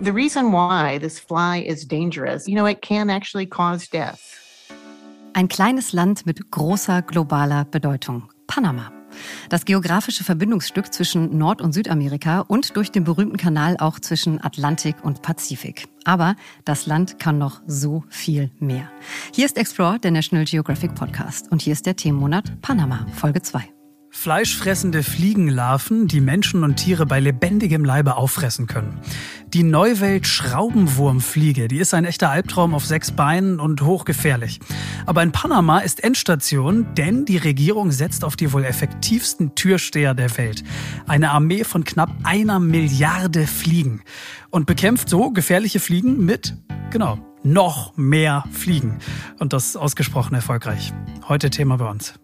The reason why this fly is dangerous, you know, it can actually cause death. Ein kleines Land mit großer globaler Bedeutung. Panama. Das geografische Verbindungsstück zwischen Nord- und Südamerika und durch den berühmten Kanal auch zwischen Atlantik und Pazifik. Aber das Land kann noch so viel mehr. Hier ist Explore, der National Geographic Podcast. Und hier ist der Themenmonat Panama, Folge 2. Fleischfressende Fliegenlarven, die Menschen und Tiere bei lebendigem Leibe auffressen können. Die Neuwelt Schraubenwurmfliege, die ist ein echter Albtraum auf sechs Beinen und hochgefährlich. Aber in Panama ist Endstation, denn die Regierung setzt auf die wohl effektivsten Türsteher der Welt. Eine Armee von knapp einer Milliarde Fliegen. Und bekämpft so gefährliche Fliegen mit, genau, noch mehr Fliegen. Und das ausgesprochen erfolgreich. Heute Thema bei uns.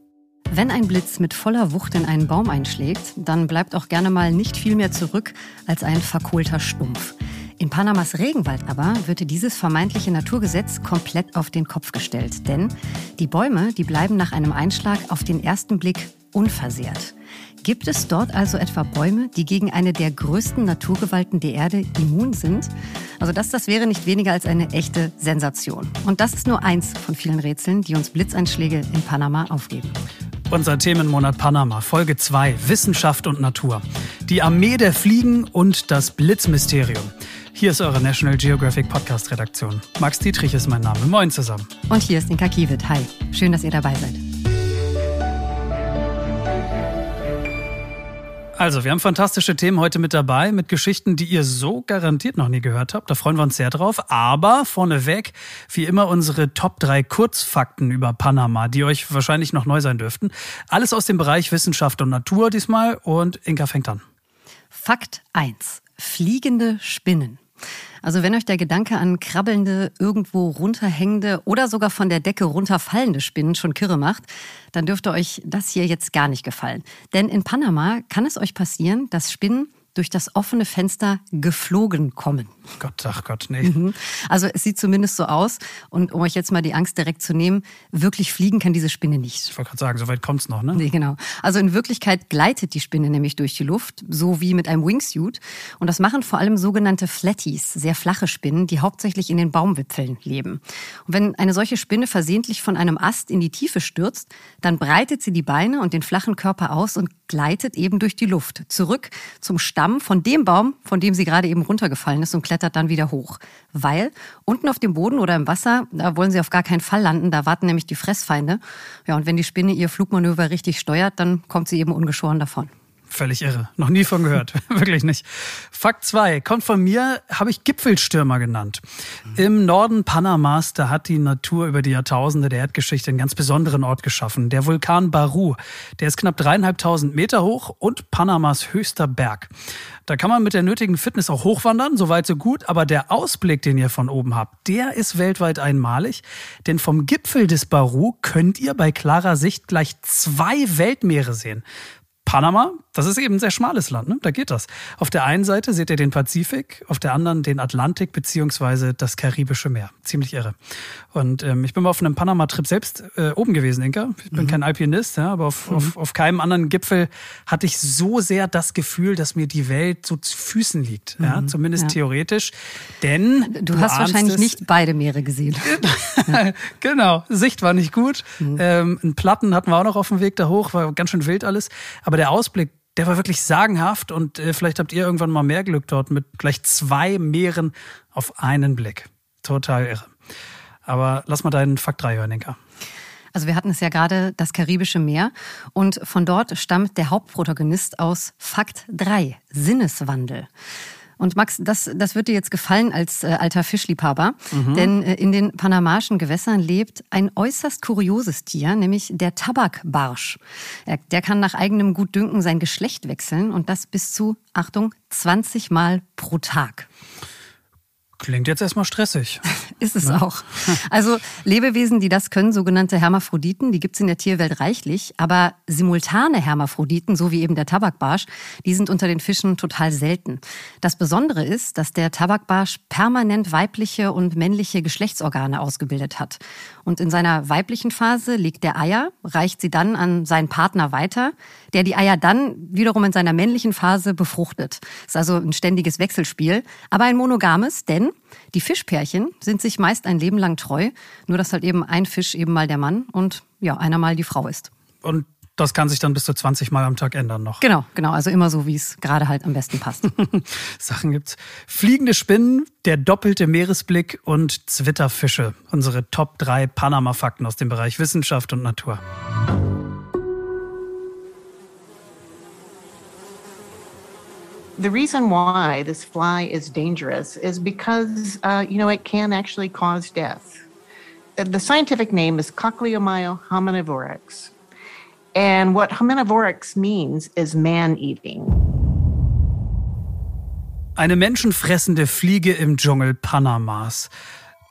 Wenn ein Blitz mit voller Wucht in einen Baum einschlägt, dann bleibt auch gerne mal nicht viel mehr zurück als ein verkohlter Stumpf. In Panamas Regenwald aber wird dieses vermeintliche Naturgesetz komplett auf den Kopf gestellt. Denn die Bäume, die bleiben nach einem Einschlag auf den ersten Blick unversehrt. Gibt es dort also etwa Bäume, die gegen eine der größten Naturgewalten der Erde immun sind? Also das, das wäre nicht weniger als eine echte Sensation. Und das ist nur eins von vielen Rätseln, die uns Blitzeinschläge in Panama aufgeben. Unser Themenmonat Panama, Folge 2, Wissenschaft und Natur. Die Armee der Fliegen und das Blitzmysterium. Hier ist eure National Geographic Podcast Redaktion. Max Dietrich ist mein Name. Moin zusammen. Und hier ist Inka Kiewit. Hi. Schön, dass ihr dabei seid. Also, wir haben fantastische Themen heute mit dabei, mit Geschichten, die ihr so garantiert noch nie gehört habt. Da freuen wir uns sehr drauf. Aber vorneweg, wie immer, unsere Top 3 Kurzfakten über Panama, die euch wahrscheinlich noch neu sein dürften. Alles aus dem Bereich Wissenschaft und Natur diesmal. Und Inka fängt an. Fakt 1. Fliegende Spinnen. Also wenn euch der Gedanke an krabbelnde, irgendwo runterhängende oder sogar von der Decke runterfallende Spinnen schon kirre macht, dann dürfte euch das hier jetzt gar nicht gefallen. Denn in Panama kann es euch passieren, dass Spinnen durch das offene Fenster geflogen kommen. Gott, ach Gott, nee. Mhm. Also es sieht zumindest so aus. Und um euch jetzt mal die Angst direkt zu nehmen, wirklich fliegen kann diese Spinne nicht. Ich wollte gerade sagen, so weit kommt es noch, ne? Nee, genau. Also in Wirklichkeit gleitet die Spinne nämlich durch die Luft, so wie mit einem Wingsuit. Und das machen vor allem sogenannte Flatties, sehr flache Spinnen, die hauptsächlich in den Baumwipfeln leben. Und wenn eine solche Spinne versehentlich von einem Ast in die Tiefe stürzt, dann breitet sie die Beine und den flachen Körper aus und gleitet eben durch die Luft zurück zum Stamm von dem Baum, von dem sie gerade eben runtergefallen ist und klettert dann wieder hoch. Weil unten auf dem Boden oder im Wasser, da wollen sie auf gar keinen Fall landen, da warten nämlich die Fressfeinde. Ja, und wenn die Spinne ihr Flugmanöver richtig steuert, dann kommt sie eben ungeschoren davon. Völlig irre. Noch nie von gehört. Wirklich nicht. Fakt 2. Kommt von mir, habe ich Gipfelstürmer genannt. Im Norden Panamas, da hat die Natur über die Jahrtausende der Erdgeschichte einen ganz besonderen Ort geschaffen. Der Vulkan Baru. Der ist knapp dreieinhalbtausend Meter hoch und Panamas höchster Berg. Da kann man mit der nötigen Fitness auch hochwandern, soweit so gut. Aber der Ausblick, den ihr von oben habt, der ist weltweit einmalig. Denn vom Gipfel des Baru könnt ihr bei klarer Sicht gleich zwei Weltmeere sehen. Panama, das ist eben ein sehr schmales Land, ne? da geht das. Auf der einen Seite seht ihr den Pazifik, auf der anderen den Atlantik beziehungsweise das Karibische Meer. Ziemlich irre. Und ähm, ich bin mal auf einem Panama-Trip selbst äh, oben gewesen, Inka. Ich bin mhm. kein Alpinist, ja, aber auf, mhm. auf, auf keinem anderen Gipfel hatte ich so sehr das Gefühl, dass mir die Welt so zu Füßen liegt. Mhm. Ja, zumindest ja. theoretisch. Denn du, du hast wahrscheinlich es, nicht beide Meere gesehen. genau, Sicht war nicht gut. Mhm. Ähm, ein Platten hatten wir auch noch auf dem Weg da hoch, war ganz schön wild alles. Aber der Ausblick, der war wirklich sagenhaft und äh, vielleicht habt ihr irgendwann mal mehr Glück dort mit gleich zwei Meeren auf einen Blick. Total irre. Aber lass mal deinen Fakt 3 hören, Inka. Also wir hatten es ja gerade das Karibische Meer und von dort stammt der Hauptprotagonist aus Fakt 3, Sinneswandel. Und Max, das, das wird dir jetzt gefallen als äh, alter Fischliebhaber, mhm. denn äh, in den panamaischen Gewässern lebt ein äußerst kurioses Tier, nämlich der Tabakbarsch. Er, der kann nach eigenem Gutdünken sein Geschlecht wechseln und das bis zu, Achtung, 20 Mal pro Tag. Klingt jetzt erstmal stressig. Ist es auch. Also Lebewesen, die das können, sogenannte Hermaphroditen, die gibt's in der Tierwelt reichlich. Aber simultane Hermaphroditen, so wie eben der Tabakbarsch, die sind unter den Fischen total selten. Das Besondere ist, dass der Tabakbarsch permanent weibliche und männliche Geschlechtsorgane ausgebildet hat. Und in seiner weiblichen Phase legt der Eier, reicht sie dann an seinen Partner weiter, der die Eier dann wiederum in seiner männlichen Phase befruchtet. Ist also ein ständiges Wechselspiel, aber ein monogames, denn die Fischpärchen sind sich meist ein Leben lang treu, nur dass halt eben ein Fisch eben mal der Mann und ja, einer mal die Frau ist. Und das kann sich dann bis zu 20 Mal am Tag ändern noch. Genau, genau. Also immer so, wie es gerade halt am besten passt. Sachen gibt's. Fliegende Spinnen, der doppelte Meeresblick und Zwitterfische. Unsere Top 3 Panama-Fakten aus dem Bereich Wissenschaft und Natur. The reason why this fly is dangerous is because, uh, you know, it can actually cause death. The scientific name is Cochleomyia hominivorax. And what hominivorax means is man eating. Eine menschenfressende Fliege im Dschungel Panamas.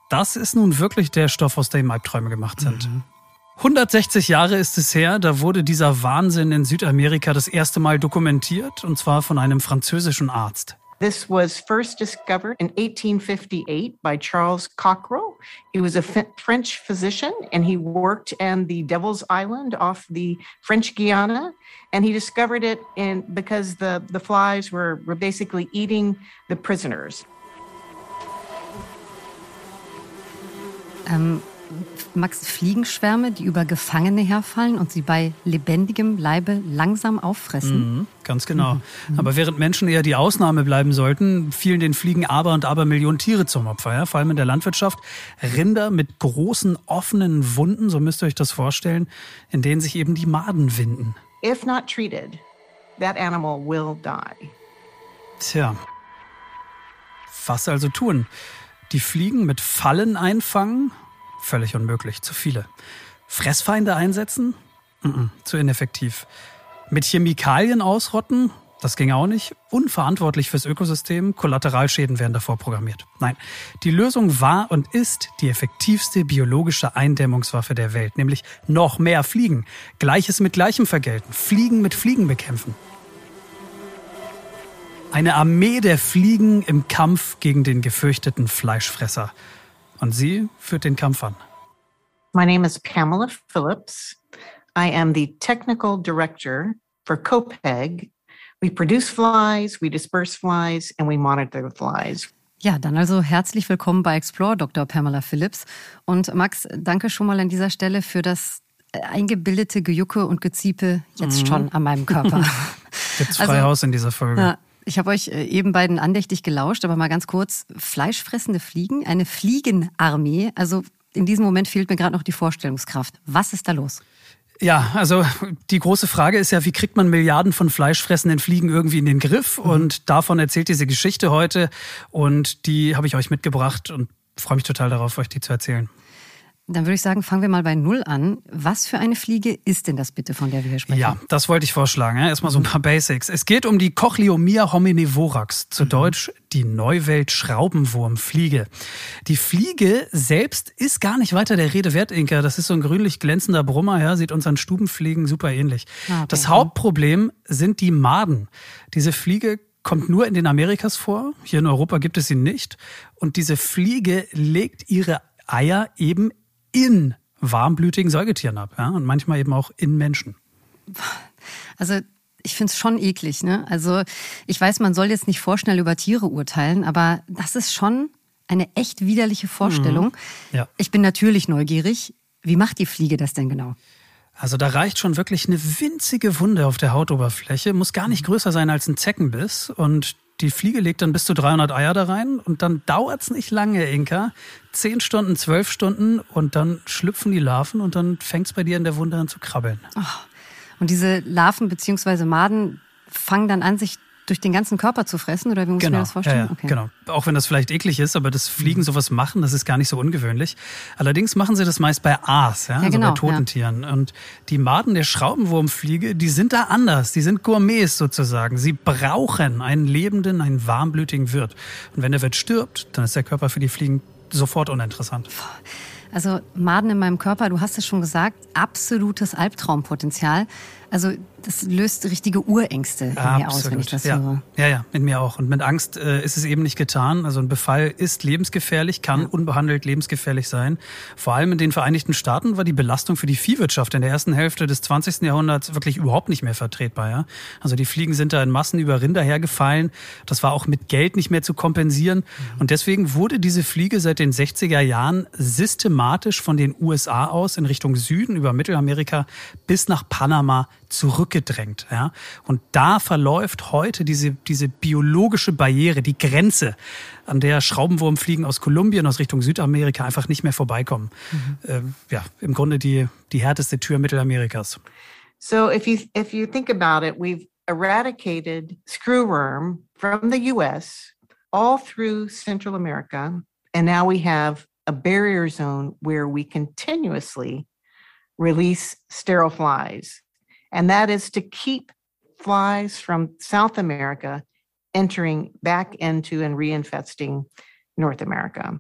Das ist nun wirklich der Stoff, aus dem Albträume gemacht sind. Mhm. 160 Jahre ist es her, da wurde dieser Wahnsinn in Südamerika das erste Mal dokumentiert, und zwar von einem französischen Arzt. This was first discovered in 1858 by Charles Cockrell. He was a French physician and he worked in the Devil's Island off the French Guiana. And he discovered it in, because the, the flies were, were basically eating the prisoners. Um, Max Fliegenschwärme, die über Gefangene herfallen und sie bei lebendigem Leibe langsam auffressen. Mhm, ganz genau. Mhm. Aber während Menschen eher die Ausnahme bleiben sollten, fielen den Fliegen aber und aber Millionen Tiere zum Opfer. Ja? Vor allem in der Landwirtschaft. Rinder mit großen offenen Wunden, so müsst ihr euch das vorstellen, in denen sich eben die Maden winden. If not treated, that animal will die. Tja. Was also tun? Die Fliegen mit Fallen einfangen Völlig unmöglich, zu viele. Fressfeinde einsetzen? Mm -mm, zu ineffektiv. Mit Chemikalien ausrotten? Das ging auch nicht. Unverantwortlich fürs Ökosystem. Kollateralschäden werden davor programmiert. Nein, die Lösung war und ist die effektivste biologische Eindämmungswaffe der Welt, nämlich noch mehr Fliegen. Gleiches mit Gleichem vergelten. Fliegen mit Fliegen bekämpfen. Eine Armee der Fliegen im Kampf gegen den gefürchteten Fleischfresser. Und sie führt den Kampf an. My name is Pamela Phillips. I am the technical director for COPEG. We produce flies, we disperse flies, and we monitor the flies. Ja, dann also herzlich willkommen bei Explore, Dr. Pamela Phillips. Und Max, danke schon mal an dieser Stelle für das eingebildete Gejucke und Geziepe jetzt mhm. schon an meinem Körper. Gibt's frei also, Haus in dieser Folge. Ja, ich habe euch äh, eben beiden andächtig gelauscht, aber mal ganz kurz. Fleischfressende Fliegen, eine Fliegenarmee. Also in diesem Moment fehlt mir gerade noch die Vorstellungskraft. Was ist da los? Ja, also die große Frage ist ja, wie kriegt man Milliarden von fleischfressenden Fliegen irgendwie in den Griff? Mhm. Und davon erzählt diese Geschichte heute. Und die habe ich euch mitgebracht und freue mich total darauf, euch die zu erzählen. Dann würde ich sagen, fangen wir mal bei Null an. Was für eine Fliege ist denn das bitte, von der wir hier sprechen? Ja, das wollte ich vorschlagen. Erstmal so ein paar Basics. Es geht um die Cochleomia hominivorax, zu mhm. Deutsch die Neuwelt-Schraubenwurmfliege. Die Fliege selbst ist gar nicht weiter der Rede wert, Inka. Das ist so ein grünlich glänzender Brummer, ja, sieht unseren Stubenfliegen super ähnlich. Ah, okay. Das Hauptproblem sind die Maden. Diese Fliege kommt nur in den Amerikas vor. Hier in Europa gibt es sie nicht. Und diese Fliege legt ihre Eier eben in warmblütigen Säugetieren ab ja? und manchmal eben auch in Menschen. Also ich finde es schon eklig. Ne? Also ich weiß, man soll jetzt nicht vorschnell über Tiere urteilen, aber das ist schon eine echt widerliche Vorstellung. Mhm. Ja. Ich bin natürlich neugierig. Wie macht die Fliege das denn genau? Also da reicht schon wirklich eine winzige Wunde auf der Hautoberfläche, muss gar nicht größer sein als ein Zeckenbiss und die Fliege legt dann bis zu 300 Eier da rein und dann dauert's nicht lange, Inka. Zehn Stunden, zwölf Stunden und dann schlüpfen die Larven und dann fängt's bei dir in der Wunde an zu krabbeln. Oh. Und diese Larven bzw. Maden fangen dann an, sich durch den ganzen Körper zu fressen oder wie muss genau. man das vorstellen? Ja, ja, okay. Genau. Auch wenn das vielleicht eklig ist, aber das Fliegen mhm. sowas machen, das ist gar nicht so ungewöhnlich. Allerdings machen sie das meist bei Aas, ja, ja also genau, bei toten Tieren. Und die Maden der Schraubenwurmfliege, die sind da anders. Die sind Gourmets sozusagen. Sie brauchen einen lebenden, einen warmblütigen Wirt. Und wenn der Wirt stirbt, dann ist der Körper für die Fliegen sofort uninteressant. Also Maden in meinem Körper, du hast es schon gesagt, absolutes Albtraumpotenzial. Also das löst richtige Urängste in mir aus, wenn ich das ja. höre. Ja, ja, in mir auch. Und mit Angst äh, ist es eben nicht getan. Also ein Befall ist lebensgefährlich, kann ja. unbehandelt lebensgefährlich sein. Vor allem in den Vereinigten Staaten war die Belastung für die Viehwirtschaft in der ersten Hälfte des 20. Jahrhunderts wirklich überhaupt nicht mehr vertretbar. Ja? Also die Fliegen sind da in Massen über Rinder hergefallen. Das war auch mit Geld nicht mehr zu kompensieren. Mhm. Und deswegen wurde diese Fliege seit den 60er Jahren systematisch von den USA aus in Richtung Süden über Mittelamerika bis nach Panama zurückgedrängt. Ja? Und da verläuft heute diese, diese biologische Barriere, die Grenze, an der Schraubenwurmfliegen aus Kolumbien, aus Richtung Südamerika einfach nicht mehr vorbeikommen. Mhm. Ähm, ja, im Grunde die, die härteste Tür Mittelamerikas. So if you, if you think about it, we've eradicated screwworm from the US all through Central America. And now we have a barrier zone where we continuously release sterile flies and that is to keep flies from South America entering back into and reinfesting North America.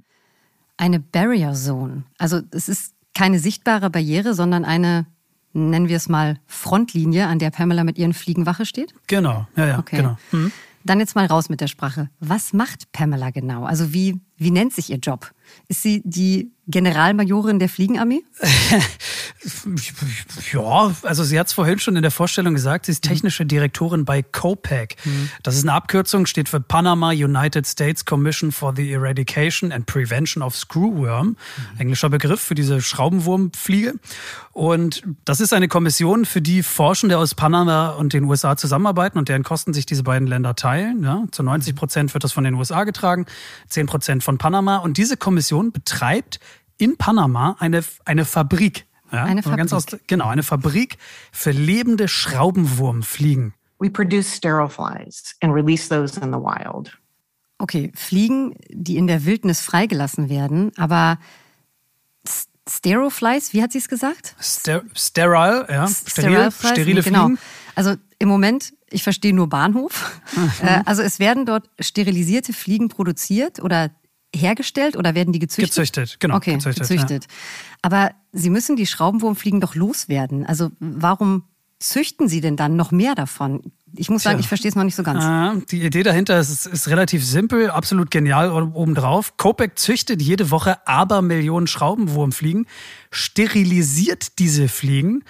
Eine Barrier Zone. Also es ist keine sichtbare Barriere, sondern eine, nennen wir es mal, Frontlinie, an der Pamela mit ihren Fliegenwache steht? Genau, ja, ja, okay. genau. Mhm. Dann jetzt mal raus mit der Sprache. Was macht Pamela genau? Also wie, wie nennt sich ihr Job? Ist sie die Generalmajorin der Fliegenarmee? ja, also sie hat es vorhin schon in der Vorstellung gesagt, sie ist technische Direktorin bei COPEC. Mhm. Das ist eine Abkürzung, steht für Panama United States Commission for the Eradication and Prevention of Screwworm. Mhm. Englischer Begriff für diese Schraubenwurmfliege. Und das ist eine Kommission, für die Forschende aus Panama und den USA zusammenarbeiten und deren Kosten sich diese beiden Länder teilen. Ja, zu 90 Prozent wird das von den USA getragen, 10 Prozent von Panama. Und diese Kommission betreibt in Panama eine, eine Fabrik. Ja, eine Fabrik. Aus, genau, eine Fabrik für lebende Schraubenwurmfliegen. We produce sterile flies and release those in the wild. Okay, Fliegen, die in der Wildnis freigelassen werden, aber Steroflies, wie hat sie es gesagt? Ster sterile, ja, steril, sterile genau. Fliegen. Also im Moment, ich verstehe nur Bahnhof. Mhm. Äh, also es werden dort sterilisierte Fliegen produziert oder hergestellt oder werden die gezüchtet? Gezüchtet, genau. Okay, gezüchtet. gezüchtet. Ja. Aber Sie müssen die Schraubenwurmfliegen doch loswerden. Also warum züchten Sie denn dann noch mehr davon? Ich muss sagen, Tja. ich verstehe es noch nicht so ganz. Äh, die Idee dahinter ist, ist relativ simpel, absolut genial obendrauf. Kopek züchtet jede Woche Abermillionen Schraubenwurmfliegen, sterilisiert diese Fliegen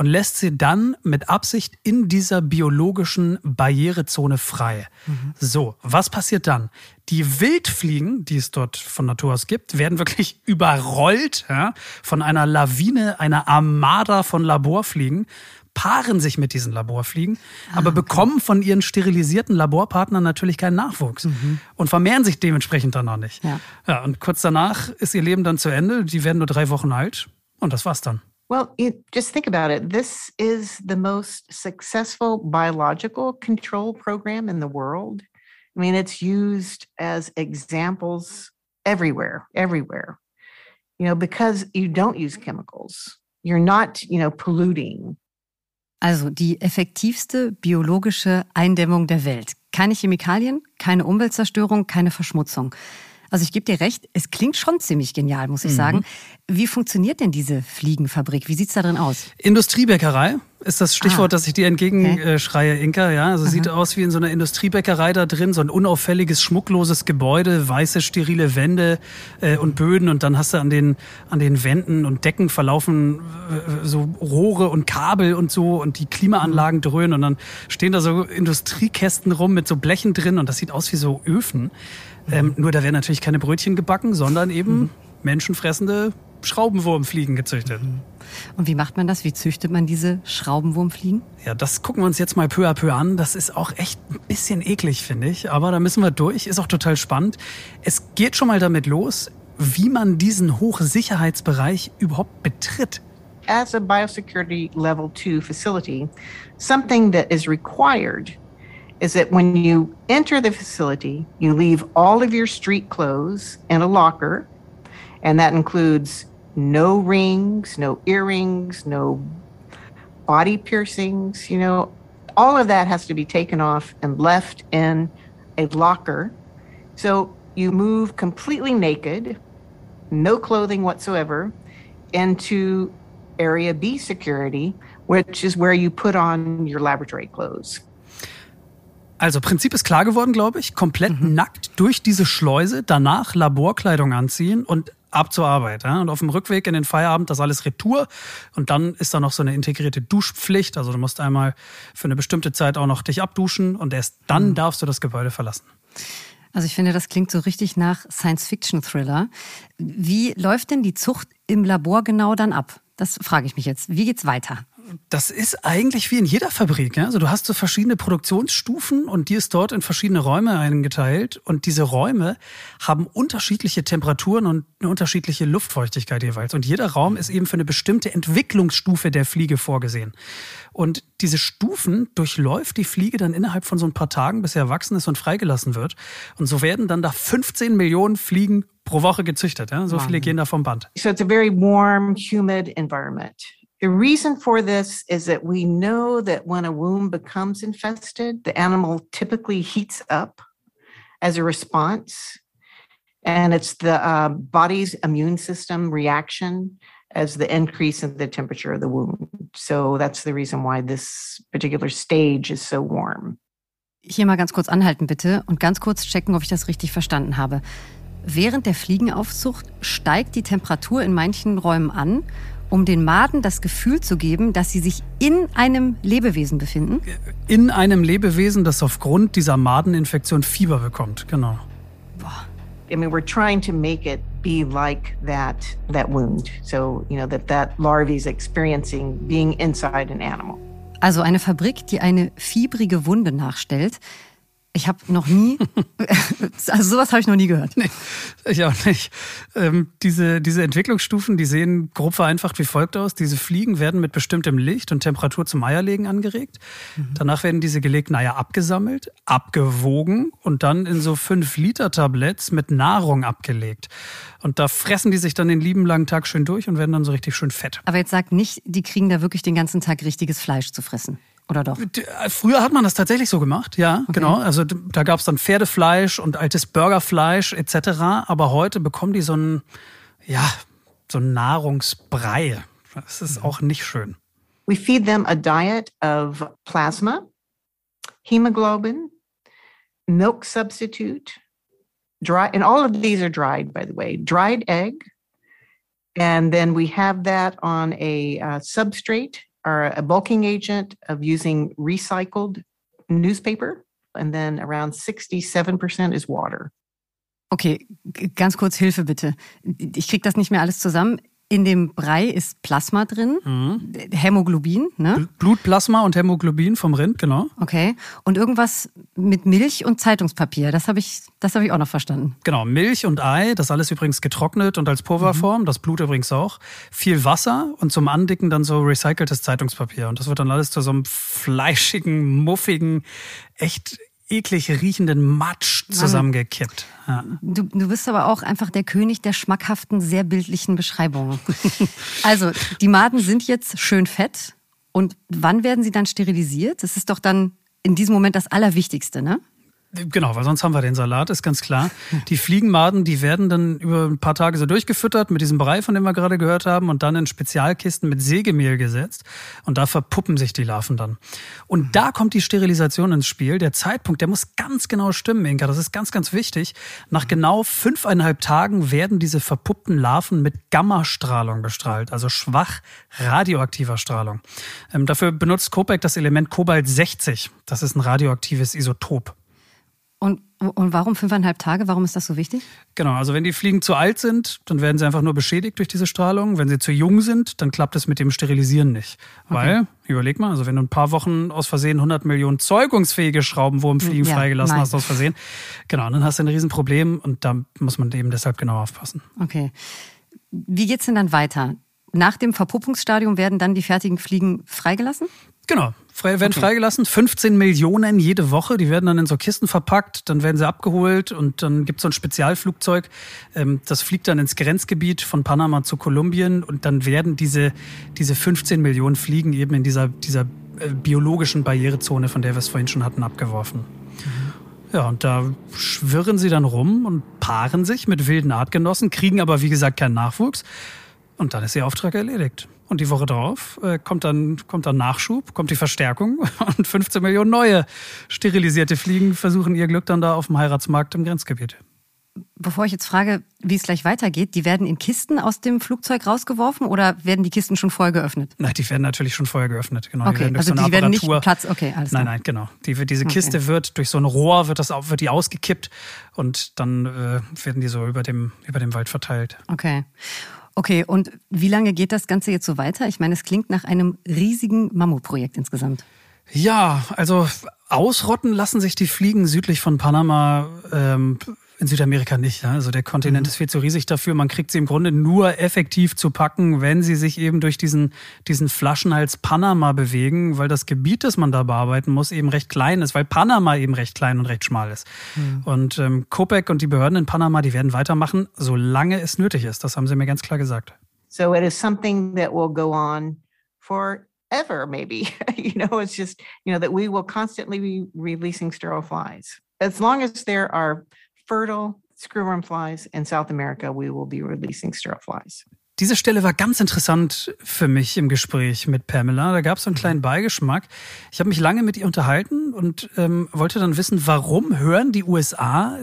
und lässt sie dann mit Absicht in dieser biologischen Barrierezone frei. Mhm. So, was passiert dann? Die Wildfliegen, die es dort von Natur aus gibt, werden wirklich überrollt ja, von einer Lawine, einer Armada von Laborfliegen paaren sich mit diesen Laborfliegen, ah, aber bekommen von ihren sterilisierten Laborpartnern natürlich keinen Nachwuchs mhm. und vermehren sich dementsprechend dann auch nicht. Ja. ja, und kurz danach ist ihr Leben dann zu Ende. Die werden nur drei Wochen alt und das war's dann. Well, you just think about it. This is the most successful biological control program in the world. I mean, it's used as examples everywhere, everywhere. You know, because you don't use chemicals. You're not, you know, polluting. Also die effektivste biologische Eindämmung der Welt. Keine Chemikalien, keine Umweltzerstörung, keine Verschmutzung. Also ich gebe dir recht, es klingt schon ziemlich genial, muss ich mhm. sagen. Wie funktioniert denn diese Fliegenfabrik? Wie sieht's da drin aus? Industriebäckerei ist das Stichwort, ah. das ich dir entgegenschreie, okay. Inka. Ja, also Aha. sieht aus wie in so einer Industriebäckerei da drin, so ein unauffälliges, schmuckloses Gebäude, weiße, sterile Wände äh, und Böden und dann hast du an den an den Wänden und Decken verlaufen äh, so Rohre und Kabel und so und die Klimaanlagen mhm. dröhnen und dann stehen da so Industriekästen rum mit so Blechen drin und das sieht aus wie so Öfen. Ähm, nur da werden natürlich keine Brötchen gebacken, sondern eben mhm. menschenfressende Schraubenwurmfliegen gezüchtet. Mhm. Und wie macht man das? Wie züchtet man diese Schraubenwurmfliegen? Ja, das gucken wir uns jetzt mal peu à peu an. Das ist auch echt ein bisschen eklig, finde ich. Aber da müssen wir durch. Ist auch total spannend. Es geht schon mal damit los, wie man diesen Hochsicherheitsbereich überhaupt betritt. As a biosecurity level 2 facility, something that is required is that when you enter the facility, you leave all of your street clothes in a locker, and that includes no rings, no earrings, no body piercings, you know, all of that has to be taken off and left in a locker. So you move completely naked no clothing whatsoever, into Area B security, which is where you put on your laboratory clothes. Also Prinzip ist klar geworden, glaube ich. Komplett mhm. nackt durch diese Schleuse, danach Laborkleidung anziehen und ab zur Arbeit. Ja? Und auf dem Rückweg in den Feierabend das alles Retour. Und dann ist da noch so eine integrierte Duschpflicht. Also du musst einmal für eine bestimmte Zeit auch noch dich abduschen und erst dann mhm. darfst du das Gebäude verlassen. Also ich finde, das klingt so richtig nach Science-Fiction-Thriller. Wie läuft denn die Zucht im Labor genau dann ab? Das frage ich mich jetzt. Wie geht's weiter? Das ist eigentlich wie in jeder Fabrik. Ja? Also du hast so verschiedene Produktionsstufen und die ist dort in verschiedene Räume eingeteilt. Und diese Räume haben unterschiedliche Temperaturen und eine unterschiedliche Luftfeuchtigkeit jeweils. Und jeder Raum ist eben für eine bestimmte Entwicklungsstufe der Fliege vorgesehen. Und diese Stufen durchläuft die Fliege dann innerhalb von so ein paar Tagen, bis sie erwachsen ist und freigelassen wird. Und so werden dann da 15 Millionen Fliegen pro Woche gezüchtet. Ja? So viele gehen da vom Band. So it's a very warm, humid environment. The reason for this is that we know that when a womb becomes infested, the animal typically heats up as a response. And it's the uh, body's immune system reaction as the increase in the temperature of the wound. So that's the reason why this particular stage is so warm. Hier mal ganz kurz anhalten bitte und ganz kurz checken, ob ich das richtig verstanden habe. Während der Fliegenaufzucht steigt die Temperatur in manchen Räumen an, um den Maden das Gefühl zu geben, dass sie sich in einem Lebewesen befinden? In einem Lebewesen, das aufgrund dieser Madeninfektion Fieber bekommt, genau. Boah. I mean, we're trying to make it be like that that wound. So, you know, that that larvae is experiencing being inside an animal. Also eine Fabrik, die eine fiebrige Wunde nachstellt. Ich habe noch nie, also sowas habe ich noch nie gehört. Nee, ich auch nicht. Ähm, diese, diese Entwicklungsstufen, die sehen grob vereinfacht wie folgt aus. Diese Fliegen werden mit bestimmtem Licht und Temperatur zum Eierlegen angeregt. Mhm. Danach werden diese gelegten Eier abgesammelt, abgewogen und dann in so 5-Liter-Tabletts mit Nahrung abgelegt. Und da fressen die sich dann den lieben langen Tag schön durch und werden dann so richtig schön fett. Aber jetzt sag nicht, die kriegen da wirklich den ganzen Tag richtiges Fleisch zu fressen. Oder doch? Äh, früher hat man das tatsächlich so gemacht, ja, okay. genau. Also da gab es dann Pferdefleisch und altes Burgerfleisch etc. Aber heute bekommen die so ein, ja, so ein Nahrungsbrei. Das ist mhm. auch nicht schön. We feed them a diet of plasma, hemoglobin, milk substitute, dry, and all of these are dried, by the way, dried egg. And then we have that on a uh, substrate are a bulking agent of using recycled newspaper. And then around 67% is water. Okay, ganz kurz Hilfe bitte. Ich kriege das nicht mehr alles zusammen. In dem Brei ist Plasma drin, mhm. Hämoglobin, ne? Blutplasma und Hämoglobin vom Rind, genau. Okay. Und irgendwas mit Milch und Zeitungspapier, das habe ich, das habe ich auch noch verstanden. Genau, Milch und Ei, das alles übrigens getrocknet und als Pulverform, mhm. das Blut übrigens auch. Viel Wasser und zum Andicken dann so recyceltes Zeitungspapier. Und das wird dann alles zu so einem fleischigen, muffigen, echt eklig riechenden Matsch zusammengekippt. Ja. Du, du bist aber auch einfach der König der schmackhaften, sehr bildlichen Beschreibungen. also, die Maden sind jetzt schön fett. Und wann werden sie dann sterilisiert? Das ist doch dann in diesem Moment das Allerwichtigste, ne? Genau, weil sonst haben wir den Salat, ist ganz klar. Die Fliegenmaden, die werden dann über ein paar Tage so durchgefüttert mit diesem Brei, von dem wir gerade gehört haben, und dann in Spezialkisten mit Sägemehl gesetzt. Und da verpuppen sich die Larven dann. Und da kommt die Sterilisation ins Spiel. Der Zeitpunkt, der muss ganz genau stimmen, Inka. Das ist ganz, ganz wichtig. Nach genau fünfeinhalb Tagen werden diese verpuppten Larven mit Gammastrahlung bestrahlt, also schwach radioaktiver Strahlung. Ähm, dafür benutzt Kopek das Element Kobalt 60. Das ist ein radioaktives Isotop. Und, warum fünfeinhalb Tage? Warum ist das so wichtig? Genau, also wenn die Fliegen zu alt sind, dann werden sie einfach nur beschädigt durch diese Strahlung. Wenn sie zu jung sind, dann klappt es mit dem Sterilisieren nicht. Okay. Weil, überleg mal, also wenn du ein paar Wochen aus Versehen 100 Millionen zeugungsfähige Schraubenwurmfliegen ja, freigelassen nein. hast aus Versehen, genau, dann hast du ein Riesenproblem und da muss man eben deshalb genau aufpassen. Okay. Wie geht's denn dann weiter? Nach dem Verpuppungsstadium werden dann die fertigen Fliegen freigelassen? Genau, frei, werden okay. freigelassen. 15 Millionen jede Woche. Die werden dann in so Kisten verpackt, dann werden sie abgeholt und dann gibt es so ein Spezialflugzeug. Ähm, das fliegt dann ins Grenzgebiet von Panama zu Kolumbien und dann werden diese, diese 15 Millionen Fliegen eben in dieser, dieser äh, biologischen Barrierezone, von der wir es vorhin schon hatten, abgeworfen. Mhm. Ja, und da schwirren sie dann rum und paaren sich mit wilden Artgenossen, kriegen aber wie gesagt keinen Nachwuchs. Und dann ist ihr Auftrag erledigt. Und die Woche drauf äh, kommt, dann, kommt dann Nachschub, kommt die Verstärkung und 15 Millionen neue sterilisierte Fliegen versuchen ihr Glück dann da auf dem Heiratsmarkt im Grenzgebiet. Bevor ich jetzt frage, wie es gleich weitergeht, die werden in Kisten aus dem Flugzeug rausgeworfen oder werden die Kisten schon vorher geöffnet? Nein, die werden natürlich schon vorher geöffnet. Genau, okay, die also so die werden nicht Platz. Okay, alles klar. Nein, nein, genau. Die, diese Kiste okay. wird durch so ein Rohr wird das wird die ausgekippt und dann äh, werden die so über dem über dem Wald verteilt. Okay. Okay, und wie lange geht das Ganze jetzt so weiter? Ich meine, es klingt nach einem riesigen Mammutprojekt insgesamt. Ja, also ausrotten lassen sich die Fliegen südlich von Panama ähm, in Südamerika nicht. Ja? Also der Kontinent mhm. ist viel zu riesig dafür. Man kriegt sie im Grunde nur effektiv zu packen, wenn sie sich eben durch diesen, diesen Flaschenhals Panama bewegen, weil das Gebiet, das man da bearbeiten muss, eben recht klein ist, weil Panama eben recht klein und recht schmal ist. Mhm. Und ähm, COPEC und die Behörden in Panama, die werden weitermachen, solange es nötig ist. Das haben sie mir ganz klar gesagt. So it is something that will go on forever, maybe. you know, it's just, you know, that we will constantly be releasing sterile flies. As long as there are fertile screwworm flies in South America, we will be releasing sterile flies. Diese Stelle war ganz interessant für mich im Gespräch mit Pamela. Da gab es so einen kleinen mhm. Beigeschmack. Ich habe mich lange mit ihr unterhalten und ähm, wollte dann wissen, warum hören die USA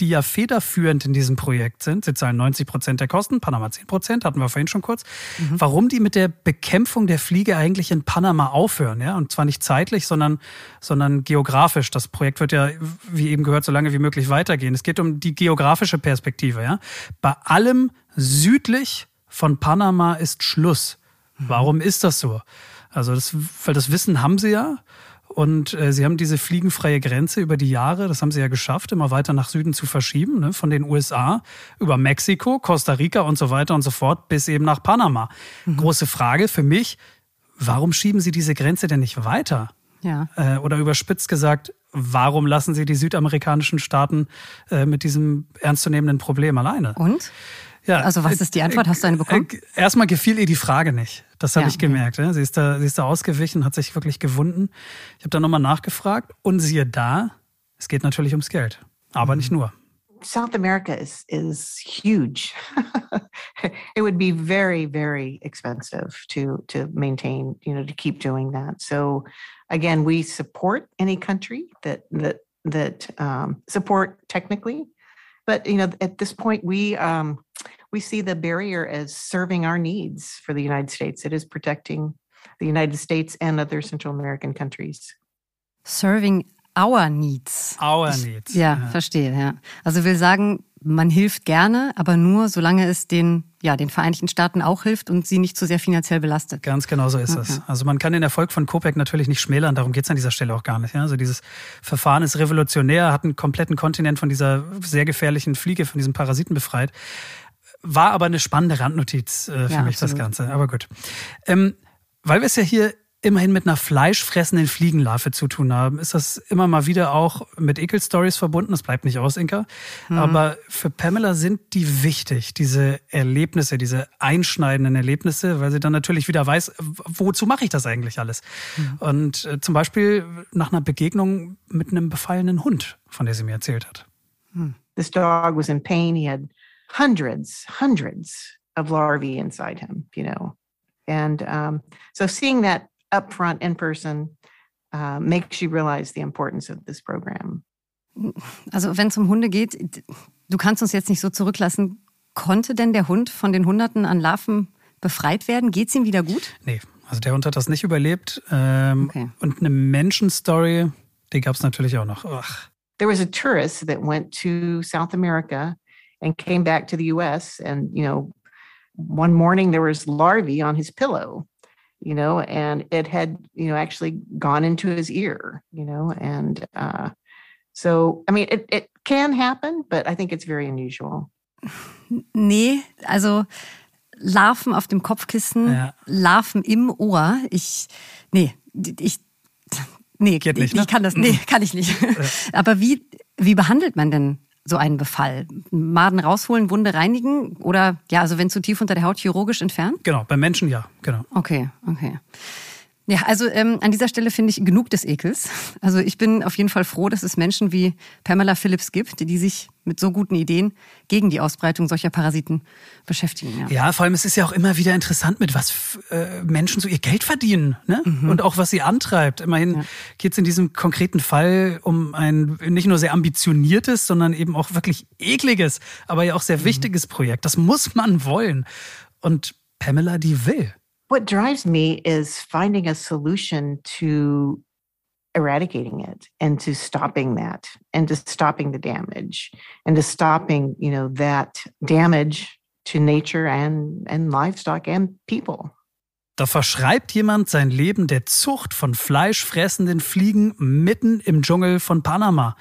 die ja federführend in diesem Projekt sind. Sie zahlen 90 Prozent der Kosten, Panama 10 Prozent, hatten wir vorhin schon kurz. Mhm. Warum die mit der Bekämpfung der Fliege eigentlich in Panama aufhören, ja? Und zwar nicht zeitlich, sondern, sondern geografisch. Das Projekt wird ja, wie eben gehört, so lange wie möglich weitergehen. Es geht um die geografische Perspektive, ja? Bei allem südlich von Panama ist Schluss. Mhm. Warum ist das so? Also das, weil das Wissen haben sie ja. Und äh, sie haben diese fliegenfreie Grenze über die Jahre, das haben sie ja geschafft, immer weiter nach Süden zu verschieben, ne? von den USA über Mexiko, Costa Rica und so weiter und so fort bis eben nach Panama. Mhm. Große Frage für mich, warum schieben sie diese Grenze denn nicht weiter? Ja. Äh, oder überspitzt gesagt, warum lassen sie die südamerikanischen Staaten äh, mit diesem ernstzunehmenden Problem alleine? Und? Ja, also was ist die Antwort? Hast du eine bekommen? Äh, erstmal gefiel ihr die Frage nicht. Das habe ja, ich gemerkt. Sie, ist da, sie ist da ausgewichen, hat sich wirklich gewunden. Ich habe da nochmal nachgefragt und siehe da, es geht natürlich ums Geld. Aber mhm. nicht nur. South America is is huge. it would be very very expensive to to maintain, you know, to keep doing that. So again, we support any country that that that um, support technically, but you know, at this point, we um, we see the barrier as serving our needs for the United States. It is protecting the United States and other Central American countries. Serving our needs. Our needs. Ja, ja, verstehe, ja. Also will sagen, man hilft gerne, aber nur solange es den, ja, den Vereinigten Staaten auch hilft und sie nicht zu sehr finanziell belastet. Ganz genau so ist es. Also man kann den Erfolg von COPEC natürlich nicht schmälern, darum geht es an dieser Stelle auch gar nicht. Ja? Also dieses Verfahren ist revolutionär, hat einen kompletten Kontinent von dieser sehr gefährlichen Fliege, von diesem Parasiten befreit. War aber eine spannende Randnotiz äh, für ja, mich, absolut. das Ganze. Aber gut. Ähm, weil wir es ja hier immerhin mit einer fleischfressenden Fliegenlarve zu tun haben, ist das immer mal wieder auch mit Ekel-Stories verbunden. Das bleibt nicht aus, Inka. Mhm. Aber für Pamela sind die wichtig, diese Erlebnisse, diese einschneidenden Erlebnisse, weil sie dann natürlich wieder weiß, wozu mache ich das eigentlich alles? Mhm. Und äh, zum Beispiel nach einer Begegnung mit einem befallenen Hund, von der sie mir erzählt hat. Mhm. This dog was in pain. He had hundreds, hundreds of larvae inside him, you know. And um, so seeing that up front in person uh, makes you realize the importance of this program. Also wenn es um Hunde geht, du kannst uns jetzt nicht so zurücklassen. Konnte denn der Hund von den Hunderten an Larven befreit werden? Geht es ihm wieder gut? Nee, also der Hund hat das nicht überlebt. Ähm, okay. Und eine Menschenstory, die gab es natürlich auch noch. Ach. There was a tourist that went to South America and came back to the US. And, you know, one morning there was larvae on his pillow, you know, and it had, you know, actually gone into his ear, you know, and uh, so, I mean, it, it can happen, but I think it's very unusual. Nee, also Larven auf dem Kopfkissen, ja. Larven im Ohr. Ich, nee, ich, nee, Geht nicht, ne? ich kann das, nee, kann ich nicht. Aber wie, wie behandelt man denn so einen Befall? Maden rausholen, Wunde reinigen oder ja, also wenn zu tief unter der Haut chirurgisch entfernen? Genau, beim Menschen ja, genau. Okay, okay. Ja, also ähm, an dieser Stelle finde ich genug des Ekels. Also ich bin auf jeden Fall froh, dass es Menschen wie Pamela Phillips gibt, die sich mit so guten Ideen gegen die Ausbreitung solcher Parasiten beschäftigen. Ja, ja vor allem es ist ja auch immer wieder interessant, mit was äh, Menschen so ihr Geld verdienen ne? Mhm. und auch was sie antreibt. Immerhin ja. geht es in diesem konkreten Fall um ein nicht nur sehr ambitioniertes, sondern eben auch wirklich ekliges, aber ja auch sehr mhm. wichtiges Projekt. Das muss man wollen. Und Pamela, die will. What drives me is finding a solution to eradicating it and to stopping that and to stopping the damage and to stopping you know that damage to nature and and livestock and people Da verschreibt jemand sein Leben der Zucht von fleischfressenden Fliegen mitten im Dschungel von Panama.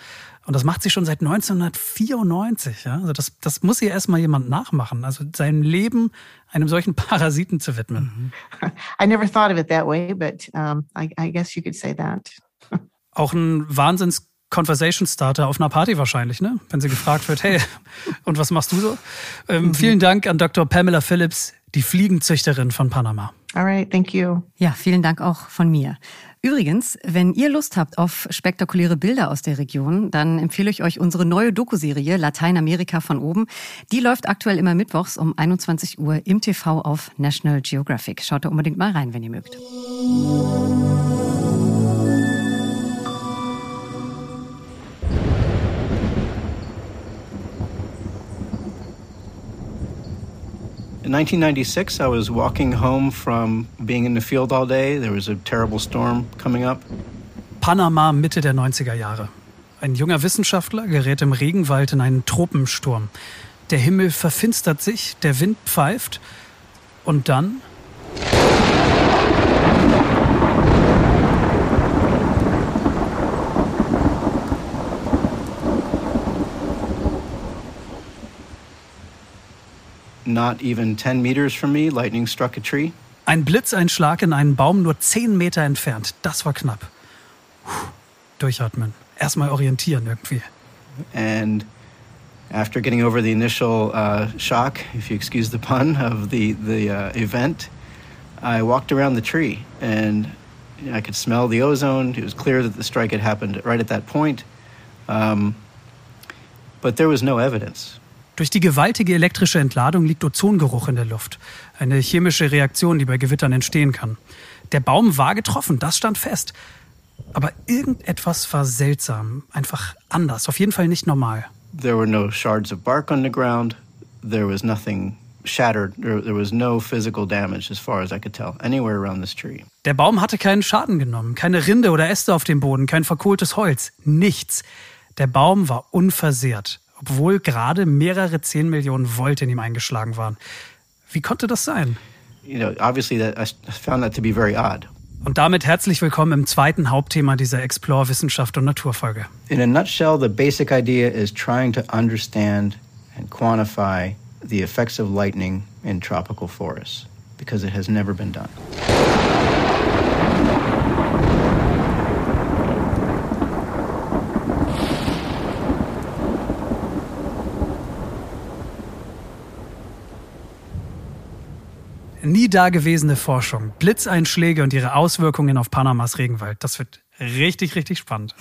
Und das macht sie schon seit 1994. Ja? Also das, das muss ihr erstmal jemand nachmachen. Also sein Leben einem solchen Parasiten zu widmen. I never thought of it that way, but um, I, I guess you could say that. Auch ein Wahnsinns Conversation Starter auf einer Party wahrscheinlich, ne? Wenn sie gefragt wird, hey, und was machst du so? Ähm, mhm. Vielen Dank an Dr. Pamela Phillips, die Fliegenzüchterin von Panama. All right, thank you. Ja, vielen Dank auch von mir. Übrigens, wenn ihr Lust habt auf spektakuläre Bilder aus der Region, dann empfehle ich euch unsere neue Doku-Serie Lateinamerika von oben. Die läuft aktuell immer mittwochs um 21 Uhr im TV auf National Geographic. Schaut da unbedingt mal rein, wenn ihr mögt. In 1996, I was walking home from being in the field all day. There was a terrible storm coming up. Panama Mitte der 90er Jahre. Ein junger Wissenschaftler gerät im Regenwald in einen Tropensturm. Der Himmel verfinstert sich, der Wind pfeift und dann Not even 10 meters from me, lightning struck a tree. Ein Blitzeinschlag in einen Baum nur 10 Meter entfernt. Das war knapp. Puh, durchatmen. Erstmal orientieren irgendwie. And after getting over the initial uh, shock, if you excuse the pun, of the, the uh, event, I walked around the tree and I could smell the ozone. It was clear that the strike had happened right at that point. Um, but there was no evidence. Durch die gewaltige elektrische Entladung liegt Ozongeruch in der Luft. Eine chemische Reaktion, die bei Gewittern entstehen kann. Der Baum war getroffen, das stand fest. Aber irgendetwas war seltsam, einfach anders, auf jeden Fall nicht normal. There were no shards of bark on the ground. There was nothing shattered. There was no physical damage as far as I could tell anywhere around this tree. Der Baum hatte keinen Schaden genommen, keine Rinde oder Äste auf dem Boden, kein verkohltes Holz, nichts. Der Baum war unversehrt obwohl gerade mehrere 10 Millionen Volt in ihm eingeschlagen waren. Wie konnte das sein? You know, obviously that, I found that to be very odd. Und damit herzlich willkommen im zweiten Hauptthema dieser Explore Wissenschaft und Naturfolge. In a nutshell, the basic idea is trying to understand and quantify the effects of lightning in tropical forests because it has never been done. Nie dagewesene Forschung, Blitzeinschläge und ihre Auswirkungen auf Panamas Regenwald. Das wird richtig, richtig spannend.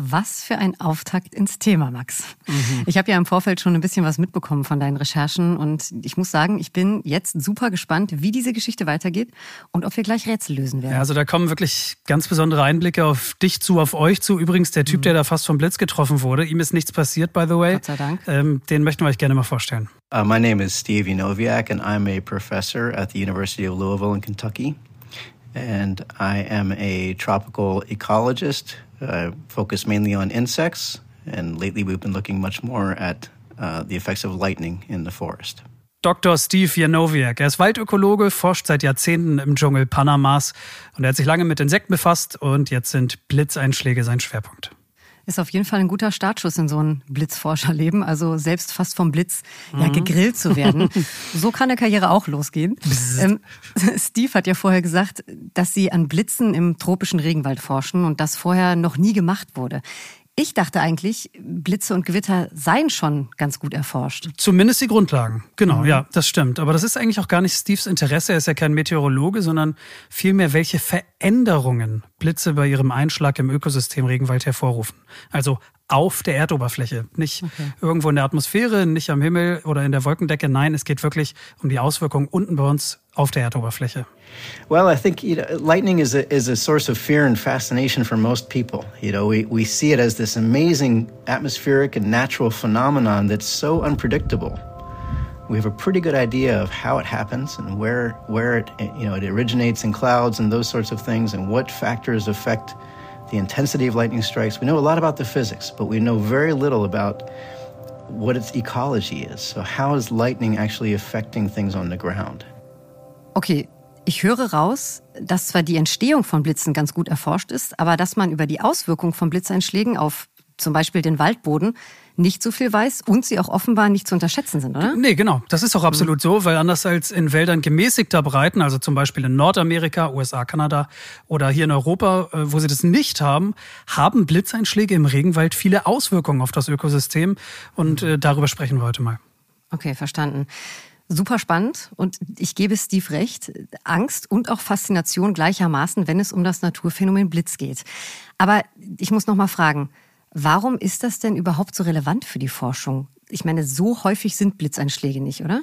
Was für ein Auftakt ins Thema, Max. Mhm. Ich habe ja im Vorfeld schon ein bisschen was mitbekommen von deinen Recherchen und ich muss sagen, ich bin jetzt super gespannt, wie diese Geschichte weitergeht und ob wir gleich Rätsel lösen werden. Ja, also da kommen wirklich ganz besondere Einblicke auf dich zu, auf euch zu. Übrigens, der Typ, mhm. der da fast vom Blitz getroffen wurde, ihm ist nichts passiert, by the way. Gott sei Dank. Ähm, den möchten wir euch gerne mal vorstellen. Uh, my name is Steve Noviak and I'm a professor at the University of Louisville in Kentucky. And I am a tropical ecologist uh, focus mainly on insects, and lately we've been looking much more at uh, the effects of lightning in the forest. Dr. Steve Janowiak. Er ist Waldökologe, forscht seit Jahrzehnten im Dschungel Panamas und er hat sich lange mit Insekten befasst und jetzt sind Blitzeinschläge sein Schwerpunkt. Ist auf jeden Fall ein guter Startschuss in so ein Blitzforscherleben. Also selbst fast vom Blitz mhm. ja, gegrillt zu werden. so kann eine Karriere auch losgehen. Ähm, Steve hat ja vorher gesagt, dass sie an Blitzen im tropischen Regenwald forschen und das vorher noch nie gemacht wurde. Ich dachte eigentlich, Blitze und Gewitter seien schon ganz gut erforscht. Zumindest die Grundlagen. Genau, mhm. ja, das stimmt. Aber das ist eigentlich auch gar nicht Steves Interesse. Er ist ja kein Meteorologe, sondern vielmehr, welche Veränderungen Blitze bei ihrem Einschlag im Ökosystem Regenwald hervorrufen. Also auf der Erdoberfläche, nicht okay. irgendwo in der Atmosphäre, nicht am Himmel oder in der Wolkendecke. Nein, es geht wirklich um die Auswirkungen unten bei uns auf der Erdoberfläche. Well, I think you know, lightning is a, is a source of fear and fascination for most people. You know, we, we see it as this amazing atmospheric and natural phenomenon that's so unpredictable. We have a pretty good idea of how it happens and where where it you know it originates in clouds and those sorts of things and what factors affect the intensity of lightning strikes. We know a lot about the physics, but we know very little about what its ecology is. So, how is lightning actually affecting things on the ground? Okay, ich höre raus, dass zwar die Entstehung von Blitzen ganz gut erforscht ist, aber dass man über die Auswirkung von Blitzeinschlägen auf zum Beispiel den Waldboden nicht so viel weiß und sie auch offenbar nicht zu unterschätzen sind, oder? Nee, genau. Das ist auch absolut mhm. so, weil anders als in Wäldern gemäßigter Breiten, also zum Beispiel in Nordamerika, USA, Kanada oder hier in Europa, äh, wo sie das nicht haben, haben Blitzeinschläge im Regenwald viele Auswirkungen auf das Ökosystem und äh, darüber sprechen wir heute mal. Okay, verstanden. Super spannend und ich gebe Steve recht, Angst und auch Faszination gleichermaßen, wenn es um das Naturphänomen Blitz geht. Aber ich muss noch mal fragen, Warum ist das denn überhaupt so relevant für die Forschung? Ich meine, so häufig sind Blitzeinschläge nicht, oder?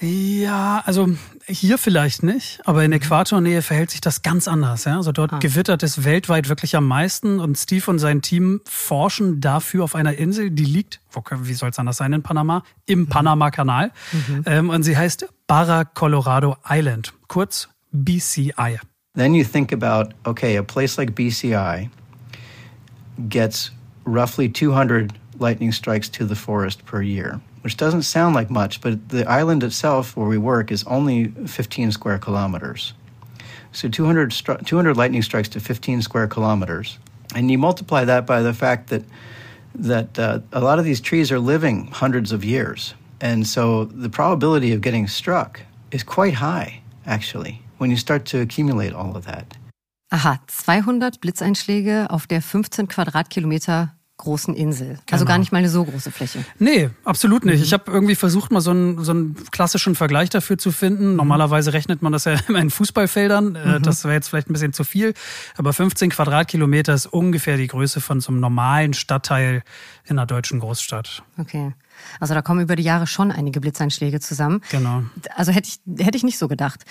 Ja, also hier vielleicht nicht, aber in Äquatornähe verhält sich das ganz anders. Ja? Also dort ah. gewittert es weltweit wirklich am meisten und Steve und sein Team forschen dafür auf einer Insel, die liegt, wo, wie soll es anders sein in Panama, im mhm. Panama-Kanal. Mhm. Ähm, und sie heißt Barra Colorado Island, kurz BCI. Then you think about, okay, a place like BCI gets roughly 200 lightning strikes to the forest per year, which doesn't sound like much, but the island itself where we work is only 15 square kilometers. So 200, 200 lightning strikes to 15 square kilometers. And you multiply that by the fact that, that uh, a lot of these trees are living hundreds of years. And so the probability of getting struck is quite high, actually, when you start to accumulate all of that. Aha, 200 Blitzeinschläge auf der 15 Quadratkilometer großen Insel. Also genau. Gar nicht mal eine so große Fläche. Nee, absolut nicht. Mhm. Ich habe irgendwie versucht, mal so einen, so einen klassischen Vergleich dafür zu finden. Mhm. Normalerweise rechnet man das ja immer in Fußballfeldern. Äh, mhm. Das wäre jetzt vielleicht ein bisschen zu viel. Aber 15 Quadratkilometer ist ungefähr die Größe von so einem normalen Stadtteil in einer deutschen Großstadt. Okay. Also da kommen über die Jahre schon einige Blitzeinschläge zusammen. Genau. Also hätte ich, hätte ich nicht so gedacht.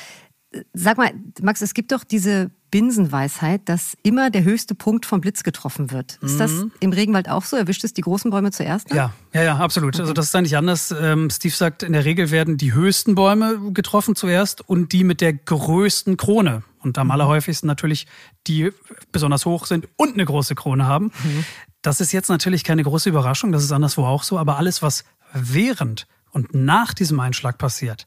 Sag mal, Max, es gibt doch diese Binsenweisheit, dass immer der höchste Punkt vom Blitz getroffen wird. Ist mhm. das im Regenwald auch so? Erwischt es die großen Bäume zuerst? Ja, ja, ja, absolut. Okay. Also das ist eigentlich anders. Ähm, Steve sagt, in der Regel werden die höchsten Bäume getroffen zuerst und die mit der größten Krone. Und am mhm. allerhäufigsten natürlich die besonders hoch sind und eine große Krone haben. Mhm. Das ist jetzt natürlich keine große Überraschung, das ist anderswo auch so, aber alles, was während und nach diesem Einschlag passiert,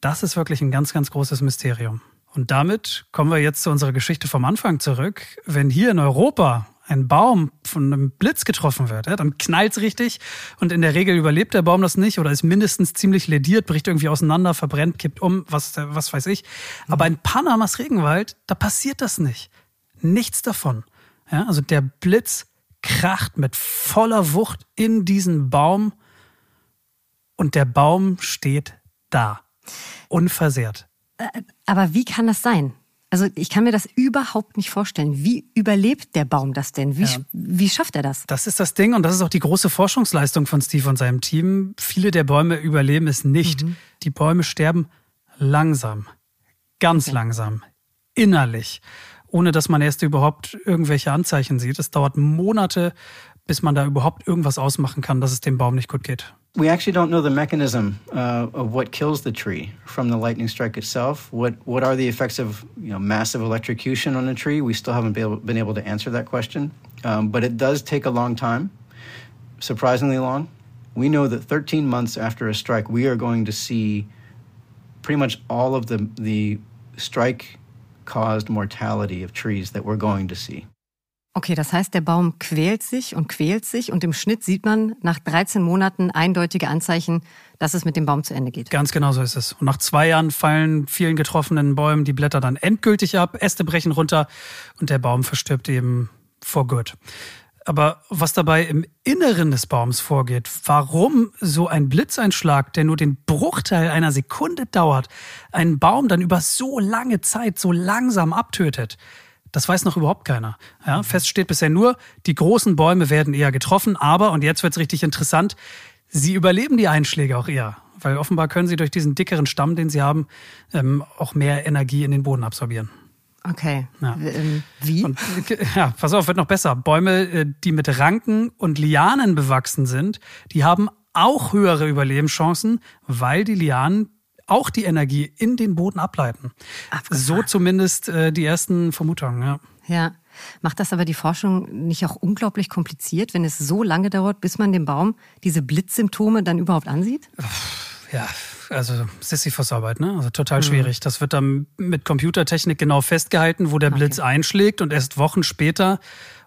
das ist wirklich ein ganz, ganz großes Mysterium. Und damit kommen wir jetzt zu unserer Geschichte vom Anfang zurück. Wenn hier in Europa ein Baum von einem Blitz getroffen wird, ja, dann knallt's richtig und in der Regel überlebt der Baum das nicht oder ist mindestens ziemlich lediert, bricht irgendwie auseinander, verbrennt, kippt um, was, was weiß ich. Aber in Panamas Regenwald, da passiert das nicht. Nichts davon. Ja, also der Blitz kracht mit voller Wucht in diesen Baum und der Baum steht da unversehrt. Äh, aber wie kann das sein? Also ich kann mir das überhaupt nicht vorstellen. Wie überlebt der Baum das denn? Wie, ja. wie schafft er das? Das ist das Ding und das ist auch die große Forschungsleistung von Steve und seinem Team. Viele der Bäume überleben es nicht. Mhm. Die Bäume sterben langsam, ganz okay. langsam, innerlich, ohne dass man erst überhaupt irgendwelche Anzeichen sieht. Es dauert Monate, bis man da überhaupt irgendwas ausmachen kann, dass es dem Baum nicht gut geht. We actually don't know the mechanism uh, of what kills the tree from the lightning strike itself. What what are the effects of you know massive electrocution on a tree? We still haven't been able, been able to answer that question. Um, but it does take a long time, surprisingly long. We know that 13 months after a strike, we are going to see pretty much all of the the strike caused mortality of trees that we're going to see. Okay, das heißt, der Baum quält sich und quält sich und im Schnitt sieht man nach 13 Monaten eindeutige Anzeichen, dass es mit dem Baum zu Ende geht. Ganz genau so ist es. Und nach zwei Jahren fallen vielen getroffenen Bäumen die Blätter dann endgültig ab, Äste brechen runter und der Baum verstirbt eben for good. Aber was dabei im Inneren des Baums vorgeht, warum so ein Blitzeinschlag, der nur den Bruchteil einer Sekunde dauert, einen Baum dann über so lange Zeit so langsam abtötet, das weiß noch überhaupt keiner. Ja, fest steht bisher nur, die großen Bäume werden eher getroffen, aber, und jetzt wird's richtig interessant, sie überleben die Einschläge auch eher. Weil offenbar können sie durch diesen dickeren Stamm, den sie haben, ähm, auch mehr Energie in den Boden absorbieren. Okay. Ja. Ähm, wie? Und, ja, pass auf, wird noch besser. Bäume, äh, die mit Ranken und Lianen bewachsen sind, die haben auch höhere Überlebenschancen, weil die Lianen auch die Energie in den Boden ableiten. Abgefahren. So zumindest äh, die ersten Vermutungen, ja. Ja. Macht das aber die Forschung nicht auch unglaublich kompliziert, wenn es so lange dauert, bis man dem Baum diese Blitzsymptome dann überhaupt ansieht? Ja, also Sisyphus-Arbeit, ne? Also total mhm. schwierig. Das wird dann mit Computertechnik genau festgehalten, wo der okay. Blitz einschlägt und erst Wochen später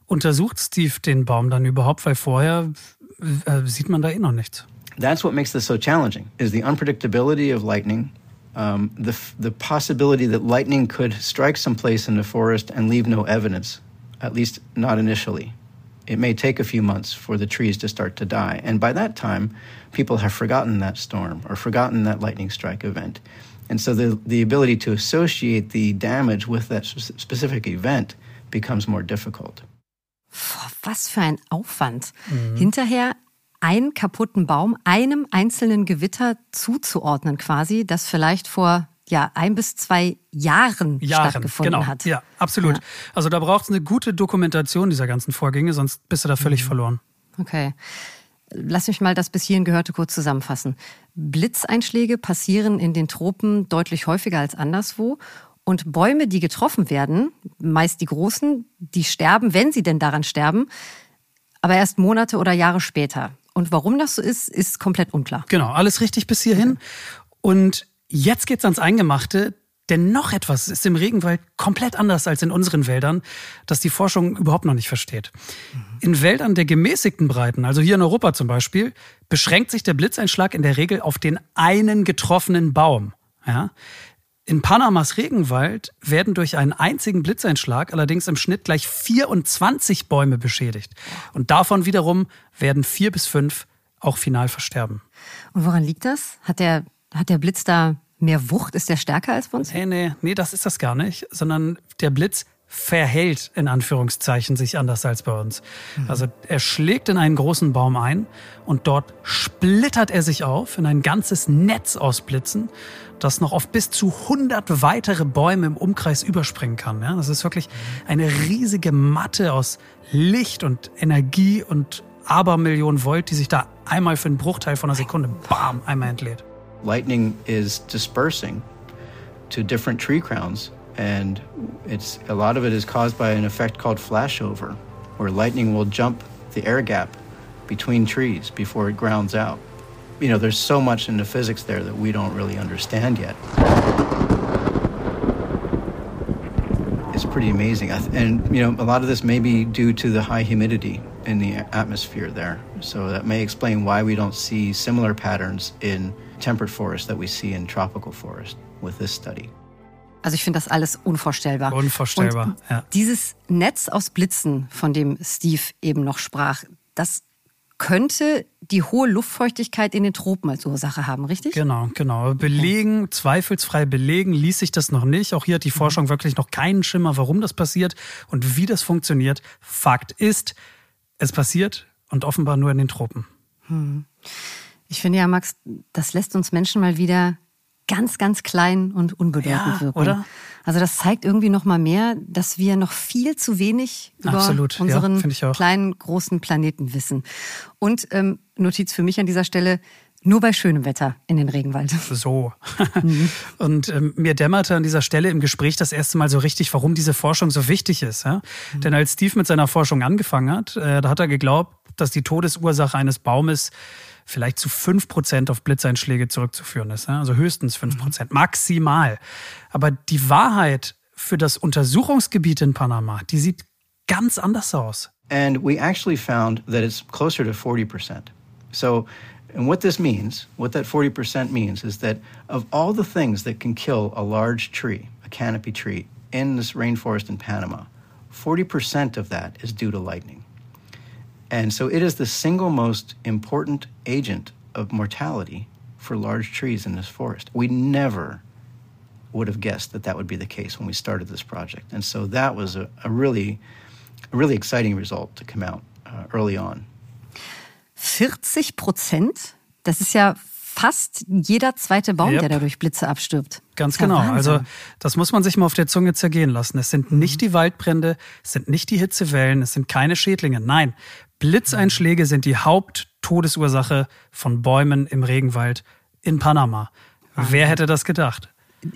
untersucht Steve den Baum dann überhaupt, weil vorher äh, sieht man da eh noch nichts. That's what makes this so challenging, is the unpredictability of lightning, um, the, the possibility that lightning could strike someplace in the forest and leave no evidence, at least not initially. it may take a few months for the trees to start to die. And by that time, people have forgotten that storm or forgotten that lightning strike event. And so the, the ability to associate the damage with that specific event becomes more difficult. Was für ein Aufwand. Mhm. Hinterher einen kaputten Baum einem einzelnen Gewitter zuzuordnen, quasi, das vielleicht vor ja ein bis zwei Jahren, Jahren stattgefunden genau. hat. Ja, absolut. Ja. Also da braucht es eine gute Dokumentation dieser ganzen Vorgänge, sonst bist du da völlig mhm. verloren. Okay. Lass mich mal das bis hierhin Gehörte kurz zusammenfassen. Blitzeinschläge passieren in den Tropen deutlich häufiger als anderswo. Und Bäume, die getroffen werden, meist die großen, die sterben, wenn sie denn daran sterben, aber erst Monate oder Jahre später. Und warum das so ist, ist komplett unklar. Genau, alles richtig bis hierhin. Und Jetzt geht's ans Eingemachte, denn noch etwas ist im Regenwald komplett anders als in unseren Wäldern, das die Forschung überhaupt noch nicht versteht. In Wäldern der gemäßigten Breiten, also hier in Europa zum Beispiel, beschränkt sich der Blitzeinschlag in der Regel auf den einen getroffenen Baum. Ja? In Panamas Regenwald werden durch einen einzigen Blitzeinschlag allerdings im Schnitt gleich 24 Bäume beschädigt. Und davon wiederum werden vier bis fünf auch final versterben. Und woran liegt das? Hat der hat der Blitz da mehr Wucht? Ist der stärker als bei uns? Nee, nee, nee, das ist das gar nicht, sondern der Blitz verhält in Anführungszeichen sich anders als bei uns. Mhm. Also er schlägt in einen großen Baum ein und dort splittert er sich auf in ein ganzes Netz aus Blitzen, das noch auf bis zu 100 weitere Bäume im Umkreis überspringen kann. Ja, das ist wirklich eine riesige Matte aus Licht und Energie und Abermillionen Volt, die sich da einmal für einen Bruchteil von einer Sekunde, bam, einmal entlädt. lightning is dispersing to different tree crowns and it's a lot of it is caused by an effect called flashover where lightning will jump the air gap between trees before it grounds out you know there's so much in the physics there that we don't really understand yet it's pretty amazing and you know a lot of this may be due to the high humidity in the atmosphere there so that may explain why we don't see similar patterns in temperate forest that we see in tropical forest with this study. Also ich finde das alles unvorstellbar. Unvorstellbar, Und ja. Dieses Netz aus Blitzen, von dem Steve eben noch sprach, das könnte die hohe Luftfeuchtigkeit in den Tropen als Ursache haben, richtig? Genau, genau. Belegen, okay. zweifelsfrei belegen ließ sich das noch nicht. Auch hier hat die Forschung mhm. wirklich noch keinen Schimmer, warum das passiert und wie das funktioniert. Fakt ist, es passiert und offenbar nur in den Tropen. Hm. Ich finde ja, Max, das lässt uns Menschen mal wieder ganz, ganz klein und unbedeutend ja, wirken. Oder? Also das zeigt irgendwie noch mal mehr, dass wir noch viel zu wenig über Absolut, unseren ja, kleinen, großen Planeten wissen. Und ähm, Notiz für mich an dieser Stelle, nur bei schönem Wetter in den Regenwald. So. Mhm. Und ähm, mir dämmerte an dieser Stelle im Gespräch das erste Mal so richtig, warum diese Forschung so wichtig ist. Ja? Mhm. Denn als Steve mit seiner Forschung angefangen hat, äh, da hat er geglaubt, dass die Todesursache eines Baumes vielleicht zu fünf Prozent auf Blitzeinschläge zurückzuführen ist. Also höchstens fünf mhm. Prozent, maximal. Aber die Wahrheit für das Untersuchungsgebiet in Panama, die sieht ganz anders aus. And we actually found that it's closer to 40%. So, and what this means, what that 40% means is that of all the things that can kill a large tree, a canopy tree, in this rainforest in Panama, 40% of that is due to lightning. And so it is the single most important agent of mortality for large trees in this forest. We never would have guessed that that would be the case when we started this project. And so that was a, a really, a really exciting result to come out uh, early on. 40 Prozent? Das ist ja fast jeder zweite Baum, yep. der dadurch Blitze abstirbt. Ganz genau. Wahnsinn. Also das muss man sich mal auf der Zunge zergehen lassen. Es sind mhm. nicht die Waldbrände, es sind nicht die Hitzewellen, es sind keine Schädlinge. Nein, Blitzeinschläge sind die Haupttodesursache von Bäumen im Regenwald in Panama. Wahnsinn. Wer hätte das gedacht?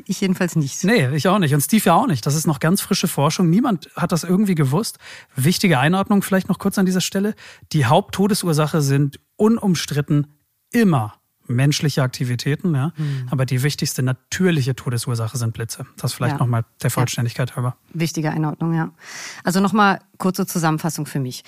Ich jedenfalls nicht. Nee, ich auch nicht. Und Steve ja auch nicht. Das ist noch ganz frische Forschung. Niemand hat das irgendwie gewusst. Wichtige Einordnung vielleicht noch kurz an dieser Stelle. Die Haupttodesursache sind unumstritten immer menschliche Aktivitäten, ja. Mhm. Aber die wichtigste natürliche Todesursache sind Blitze. Das vielleicht ja. nochmal der Vollständigkeit ja. halber. Wichtige Einordnung, ja. Also nochmal kurze Zusammenfassung für mich.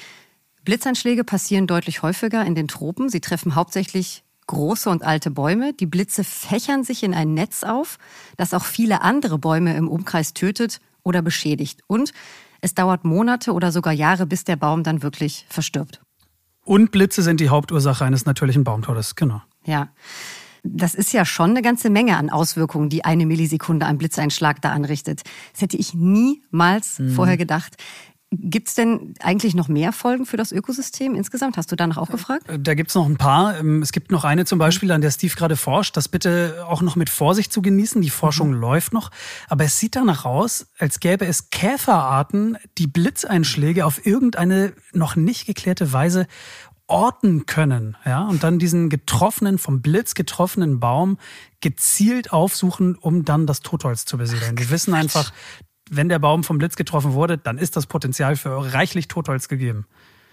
Blitzeinschläge passieren deutlich häufiger in den Tropen. Sie treffen hauptsächlich große und alte Bäume. Die Blitze fächern sich in ein Netz auf, das auch viele andere Bäume im Umkreis tötet oder beschädigt. Und es dauert Monate oder sogar Jahre, bis der Baum dann wirklich verstirbt. Und Blitze sind die Hauptursache eines natürlichen Baumtodes, genau. Ja. Das ist ja schon eine ganze Menge an Auswirkungen, die eine Millisekunde ein Blitzeinschlag da anrichtet. Das hätte ich niemals mhm. vorher gedacht. Gibt es denn eigentlich noch mehr Folgen für das Ökosystem insgesamt? Hast du danach auch gefragt? Da gibt es noch ein paar. Ähm, es gibt noch eine zum Beispiel, an der Steve gerade forscht. Das bitte auch noch mit Vorsicht zu genießen. Die Forschung mhm. läuft noch. Aber es sieht danach aus, als gäbe es Käferarten, die Blitzeinschläge auf irgendeine noch nicht geklärte Weise orten können, ja, und dann diesen getroffenen, vom Blitz getroffenen Baum gezielt aufsuchen, um dann das Totholz zu besiedeln. Die wissen einfach, wenn der Baum vom Blitz getroffen wurde, dann ist das Potenzial für reichlich Totholz gegeben.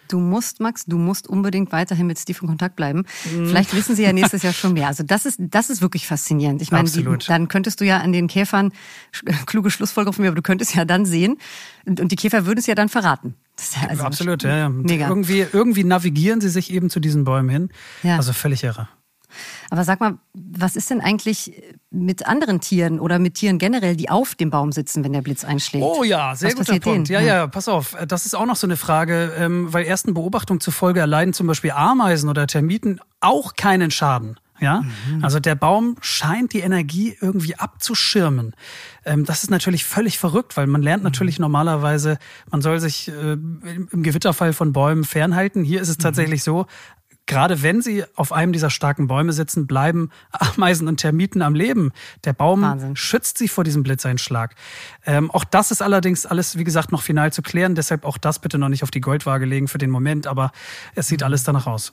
Du musst, Max, du musst unbedingt weiterhin mit Steve in Kontakt bleiben. Mhm. Vielleicht wissen sie ja nächstes Jahr schon mehr. Also das ist, das ist wirklich faszinierend. Ich meine, die, dann könntest du ja an den Käfern, kluge Schlussfolgerung von mir, aber du könntest ja dann sehen, und die Käfer würden es ja dann verraten. Ja also Absolut, ja, ja. Mega. Irgendwie, irgendwie navigieren sie sich eben zu diesen Bäumen hin. Ja. Also völlig irre. Aber sag mal, was ist denn eigentlich mit anderen Tieren oder mit Tieren generell, die auf dem Baum sitzen, wenn der Blitz einschlägt? Oh ja, sehr was guter Punkt. Denen? Ja, ja, pass auf. Das ist auch noch so eine Frage, ähm, weil ersten Beobachtungen zufolge erleiden zum Beispiel Ameisen oder Termiten auch keinen Schaden. Ja, mhm. also der Baum scheint die Energie irgendwie abzuschirmen. Ähm, das ist natürlich völlig verrückt, weil man lernt natürlich mhm. normalerweise, man soll sich äh, im Gewitterfall von Bäumen fernhalten. Hier ist es mhm. tatsächlich so, gerade wenn sie auf einem dieser starken Bäume sitzen, bleiben Ameisen und Termiten am Leben. Der Baum Wahnsinn. schützt sie vor diesem Blitzeinschlag. Ähm, auch das ist allerdings alles, wie gesagt, noch final zu klären. Deshalb auch das bitte noch nicht auf die Goldwaage legen für den Moment. Aber es sieht mhm. alles danach aus.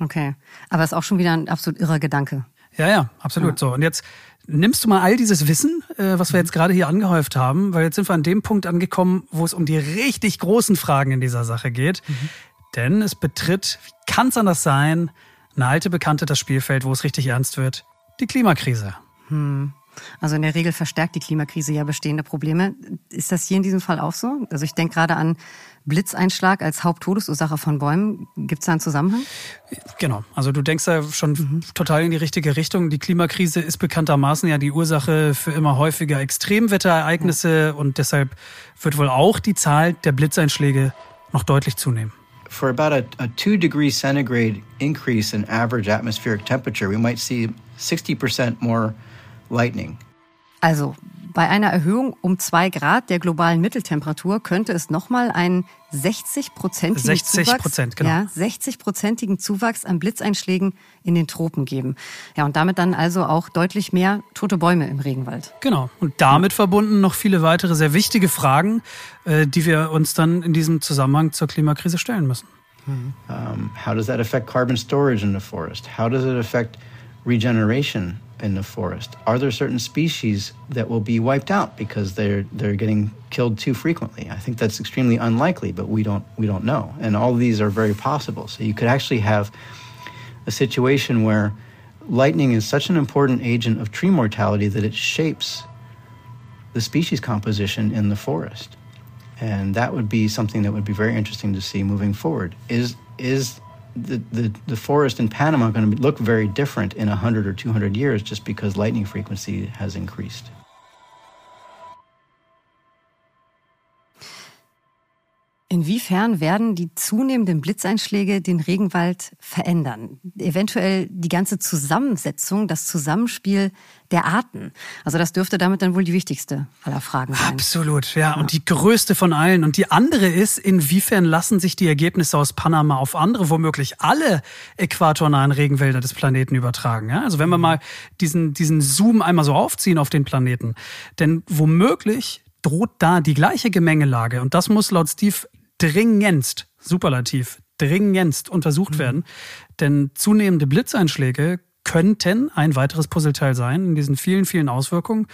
Okay. Aber es ist auch schon wieder ein absolut irrer Gedanke. Ja, ja, absolut ja. so. Und jetzt nimmst du mal all dieses Wissen, äh, was wir jetzt gerade hier angehäuft haben, weil jetzt sind wir an dem Punkt angekommen, wo es um die richtig großen Fragen in dieser Sache geht. Mhm. Denn es betritt, wie kann es anders sein, eine alte Bekannte das Spielfeld, wo es richtig ernst wird, die Klimakrise. Hm. Also in der Regel verstärkt die Klimakrise ja bestehende Probleme. Ist das hier in diesem Fall auch so? Also ich denke gerade an Blitzeinschlag als Haupttodesursache von Bäumen. Gibt es da einen Zusammenhang? Genau. Also du denkst da schon mhm. total in die richtige Richtung. Die Klimakrise ist bekanntermaßen ja die Ursache für immer häufiger Extremwetterereignisse ja. und deshalb wird wohl auch die Zahl der Blitzeinschläge noch deutlich zunehmen. For about a, a two degree centigrade increase in average atmospheric temperature, we might see 60% more lightning. Also bei einer Erhöhung um zwei Grad der globalen Mitteltemperatur könnte es nochmal einen 60-prozentigen 60 Zuwachs, genau. ja, 60-prozentigen Zuwachs an Blitzeinschlägen in den Tropen geben. Ja, und damit dann also auch deutlich mehr tote Bäume im Regenwald. Genau. Und damit verbunden noch viele weitere sehr wichtige Fragen, äh, die wir uns dann in diesem Zusammenhang zur Klimakrise stellen müssen. Um, how does that affect carbon storage in the forest? How does it affect regeneration in the forest? Are there certain species that will be wiped out because they're they're getting killed too frequently? I think that's extremely unlikely, but we don't we don't know. And all these are very possible. So you could actually have a situation where lightning is such an important agent of tree mortality that it shapes the species composition in the forest. And that would be something that would be very interesting to see moving forward. Is is the, the, the forest in Panama going to look very different in 100 or 200 years just because lightning frequency has increased. Inwiefern werden die zunehmenden Blitzeinschläge den Regenwald verändern? Eventuell die ganze Zusammensetzung, das Zusammenspiel der Arten. Also das dürfte damit dann wohl die wichtigste aller Fragen sein. Absolut, ja. ja. Und die größte von allen. Und die andere ist, inwiefern lassen sich die Ergebnisse aus Panama auf andere, womöglich alle äquatornahen Regenwälder des Planeten übertragen. Ja? Also wenn wir mhm. mal diesen, diesen Zoom einmal so aufziehen auf den Planeten. Denn womöglich droht da die gleiche Gemengelage. Und das muss laut Steve dringendst, Superlativ, dringendst untersucht mhm. werden. Denn zunehmende Blitzeinschläge könnten ein weiteres Puzzleteil sein in diesen vielen, vielen Auswirkungen,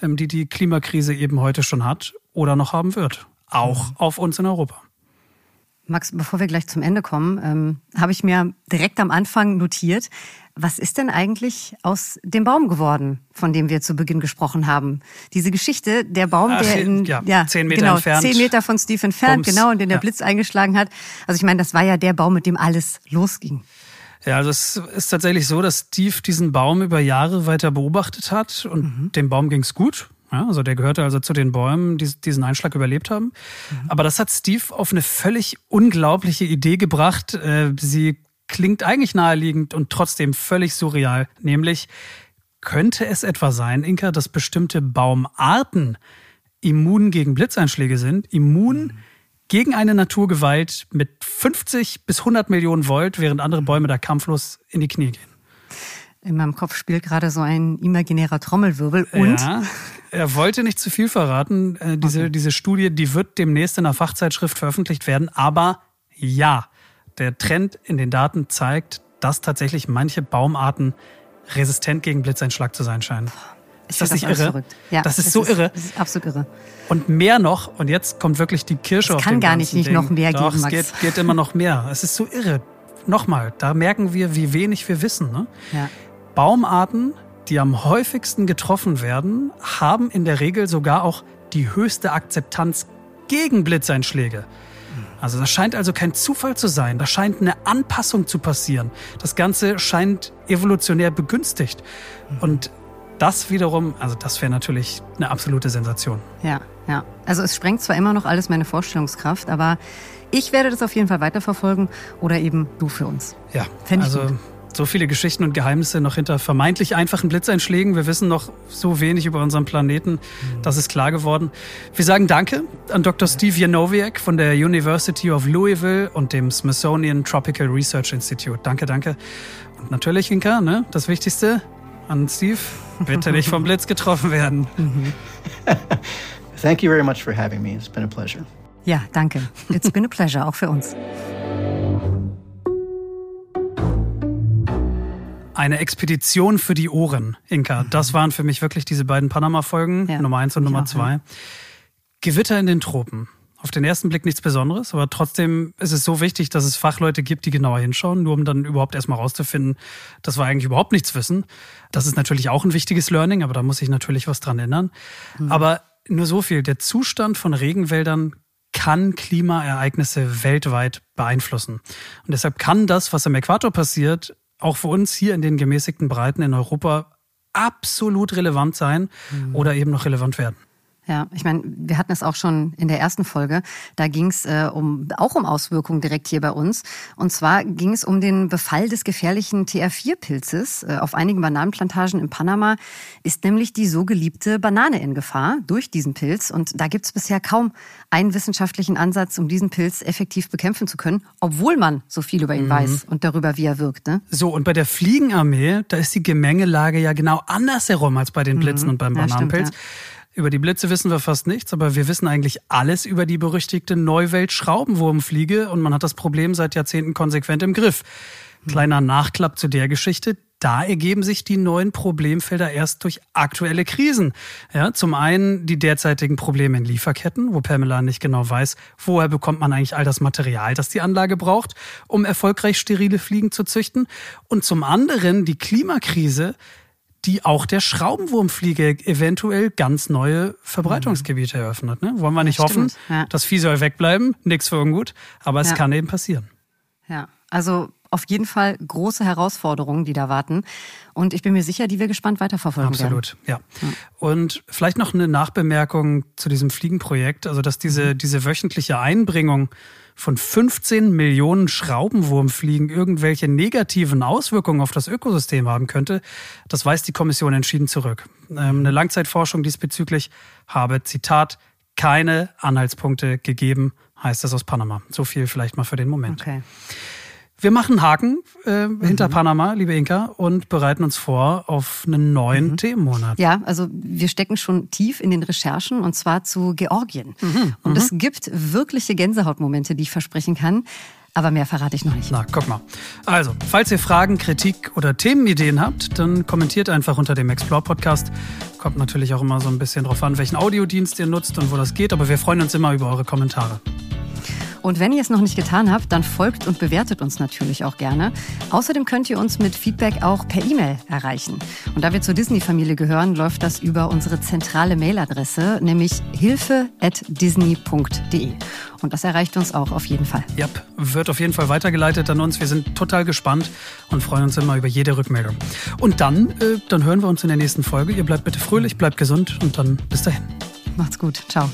ähm, die die Klimakrise eben heute schon hat oder noch haben wird. Auch mhm. auf uns in Europa. Max, bevor wir gleich zum Ende kommen, ähm, habe ich mir direkt am Anfang notiert, was ist denn eigentlich aus dem Baum geworden, von dem wir zu Beginn gesprochen haben? Diese Geschichte, der Baum, Ach, der in ja, ja, zehn Meter genau, entfernt. Zehn Meter von Steve entfernt, Bums, genau, und den der ja. Blitz eingeschlagen hat. Also ich meine, das war ja der Baum, mit dem alles losging. Ja, also es ist tatsächlich so, dass Steve diesen Baum über Jahre weiter beobachtet hat und mhm. dem Baum ging's gut. Ja, also der gehörte also zu den Bäumen, die diesen Einschlag überlebt haben. Mhm. Aber das hat Steve auf eine völlig unglaubliche Idee gebracht. Äh, sie klingt eigentlich naheliegend und trotzdem völlig surreal. Nämlich, könnte es etwa sein, Inka, dass bestimmte Baumarten immun gegen Blitzeinschläge sind, immun mhm. gegen eine Naturgewalt mit 50 bis 100 Millionen Volt, während andere Bäume da kampflos in die Knie gehen? In meinem Kopf spielt gerade so ein imaginärer Trommelwirbel und. Ja, er wollte nicht zu viel verraten. Äh, diese, okay. diese Studie, die wird demnächst in einer Fachzeitschrift veröffentlicht werden, aber ja, der Trend in den Daten zeigt, dass tatsächlich manche Baumarten resistent gegen Blitzeinschlag zu sein scheinen. Ist das, das nicht irre? Ja, das ist das so ist, irre. Das ist absolut irre. Und mehr noch, und jetzt kommt wirklich die Kirsche es auf kann den gar nicht, nicht noch mehr Doch, geben, Max. Es geht, geht immer noch mehr. Es ist so irre. Nochmal, da merken wir, wie wenig wir wissen. Ne? Ja. Baumarten, die am häufigsten getroffen werden, haben in der Regel sogar auch die höchste Akzeptanz gegen Blitzeinschläge. Also das scheint also kein Zufall zu sein. Da scheint eine Anpassung zu passieren. Das Ganze scheint evolutionär begünstigt. Und das wiederum, also das wäre natürlich eine absolute Sensation. Ja, ja. Also es sprengt zwar immer noch alles meine Vorstellungskraft, aber ich werde das auf jeden Fall weiterverfolgen oder eben du für uns. Ja, Fänd ich also gut so viele Geschichten und Geheimnisse noch hinter vermeintlich einfachen Blitzeinschlägen. Wir wissen noch so wenig über unseren Planeten. Mhm. Das ist klar geworden. Wir sagen Danke an Dr. Steve Janowiak von der University of Louisville und dem Smithsonian Tropical Research Institute. Danke, danke. Und natürlich, Inka, ne, das Wichtigste an Steve, bitte nicht vom Blitz getroffen werden. Thank you very much for having me. It's been a pleasure. Ja, danke. It's been a pleasure, auch für uns. Eine Expedition für die Ohren, Inka. Mhm. Das waren für mich wirklich diese beiden Panama-Folgen, ja, Nummer eins und Nummer auch, zwei. Ja. Gewitter in den Tropen. Auf den ersten Blick nichts Besonderes, aber trotzdem ist es so wichtig, dass es Fachleute gibt, die genauer hinschauen, nur um dann überhaupt erstmal rauszufinden, dass wir eigentlich überhaupt nichts wissen. Das ist natürlich auch ein wichtiges Learning, aber da muss sich natürlich was dran ändern. Mhm. Aber nur so viel. Der Zustand von Regenwäldern kann Klimaereignisse weltweit beeinflussen. Und deshalb kann das, was am Äquator passiert, auch für uns hier in den gemäßigten Breiten in Europa absolut relevant sein mhm. oder eben noch relevant werden. Ja, ich meine, wir hatten es auch schon in der ersten Folge. Da ging es äh, um, auch um Auswirkungen direkt hier bei uns. Und zwar ging es um den Befall des gefährlichen TR4-Pilzes. Äh, auf einigen Bananenplantagen in Panama ist nämlich die so geliebte Banane in Gefahr durch diesen Pilz. Und da gibt es bisher kaum einen wissenschaftlichen Ansatz, um diesen Pilz effektiv bekämpfen zu können, obwohl man so viel über ihn mhm. weiß und darüber, wie er wirkt. Ne? So, und bei der Fliegenarmee, da ist die Gemengelage ja genau andersherum als bei den Blitzen mhm. und beim Bananenpilz. Ja, stimmt, ja. Über die Blitze wissen wir fast nichts, aber wir wissen eigentlich alles über die berüchtigte Neuwelt-Schraubenwurmfliege und man hat das Problem seit Jahrzehnten konsequent im Griff. Kleiner Nachklapp zu der Geschichte. Da ergeben sich die neuen Problemfelder erst durch aktuelle Krisen. Ja, zum einen die derzeitigen Probleme in Lieferketten, wo Pamela nicht genau weiß, woher bekommt man eigentlich all das Material, das die Anlage braucht, um erfolgreich sterile Fliegen zu züchten. Und zum anderen die Klimakrise, die auch der Schraubenwurmfliege eventuell ganz neue Verbreitungsgebiete eröffnet. Ne? Wollen wir nicht das hoffen, ja. das Vieh soll wegbleiben, nichts für ungut, aber es ja. kann eben passieren. Ja, also auf jeden Fall große Herausforderungen, die da warten. Und ich bin mir sicher, die wir gespannt weiterverfolgen Absolut, werden. ja. Und vielleicht noch eine Nachbemerkung zu diesem Fliegenprojekt. Also, dass diese, diese wöchentliche Einbringung von 15 Millionen Schraubenwurmfliegen irgendwelche negativen Auswirkungen auf das Ökosystem haben könnte, das weist die Kommission entschieden zurück. Ähm, eine Langzeitforschung diesbezüglich habe, Zitat, keine Anhaltspunkte gegeben, heißt das aus Panama. So viel vielleicht mal für den Moment. Okay. Wir machen Haken äh, hinter Panama, liebe Inka, und bereiten uns vor auf einen neuen Themenmonat. Ja, also wir stecken schon tief in den Recherchen und zwar zu Georgien. Und es gibt wirkliche Gänsehautmomente, die ich versprechen kann. Aber mehr verrate ich noch nicht. Na, guck mal. Also, falls ihr Fragen, Kritik oder Themenideen habt, dann kommentiert einfach unter dem Explore-Podcast. Kommt natürlich auch immer so ein bisschen drauf an, welchen Audiodienst ihr nutzt und wo das geht, aber wir freuen uns immer über eure Kommentare. Und wenn ihr es noch nicht getan habt, dann folgt und bewertet uns natürlich auch gerne. Außerdem könnt ihr uns mit Feedback auch per E-Mail erreichen. Und da wir zur Disney-Familie gehören, läuft das über unsere zentrale Mailadresse, nämlich hilfe@disney.de. Und das erreicht uns auch auf jeden Fall. Ja, wird auf jeden Fall weitergeleitet an uns. Wir sind total gespannt und freuen uns immer über jede Rückmeldung. Und dann, äh, dann hören wir uns in der nächsten Folge. Ihr bleibt bitte fröhlich, bleibt gesund und dann bis dahin. Macht's gut. Ciao.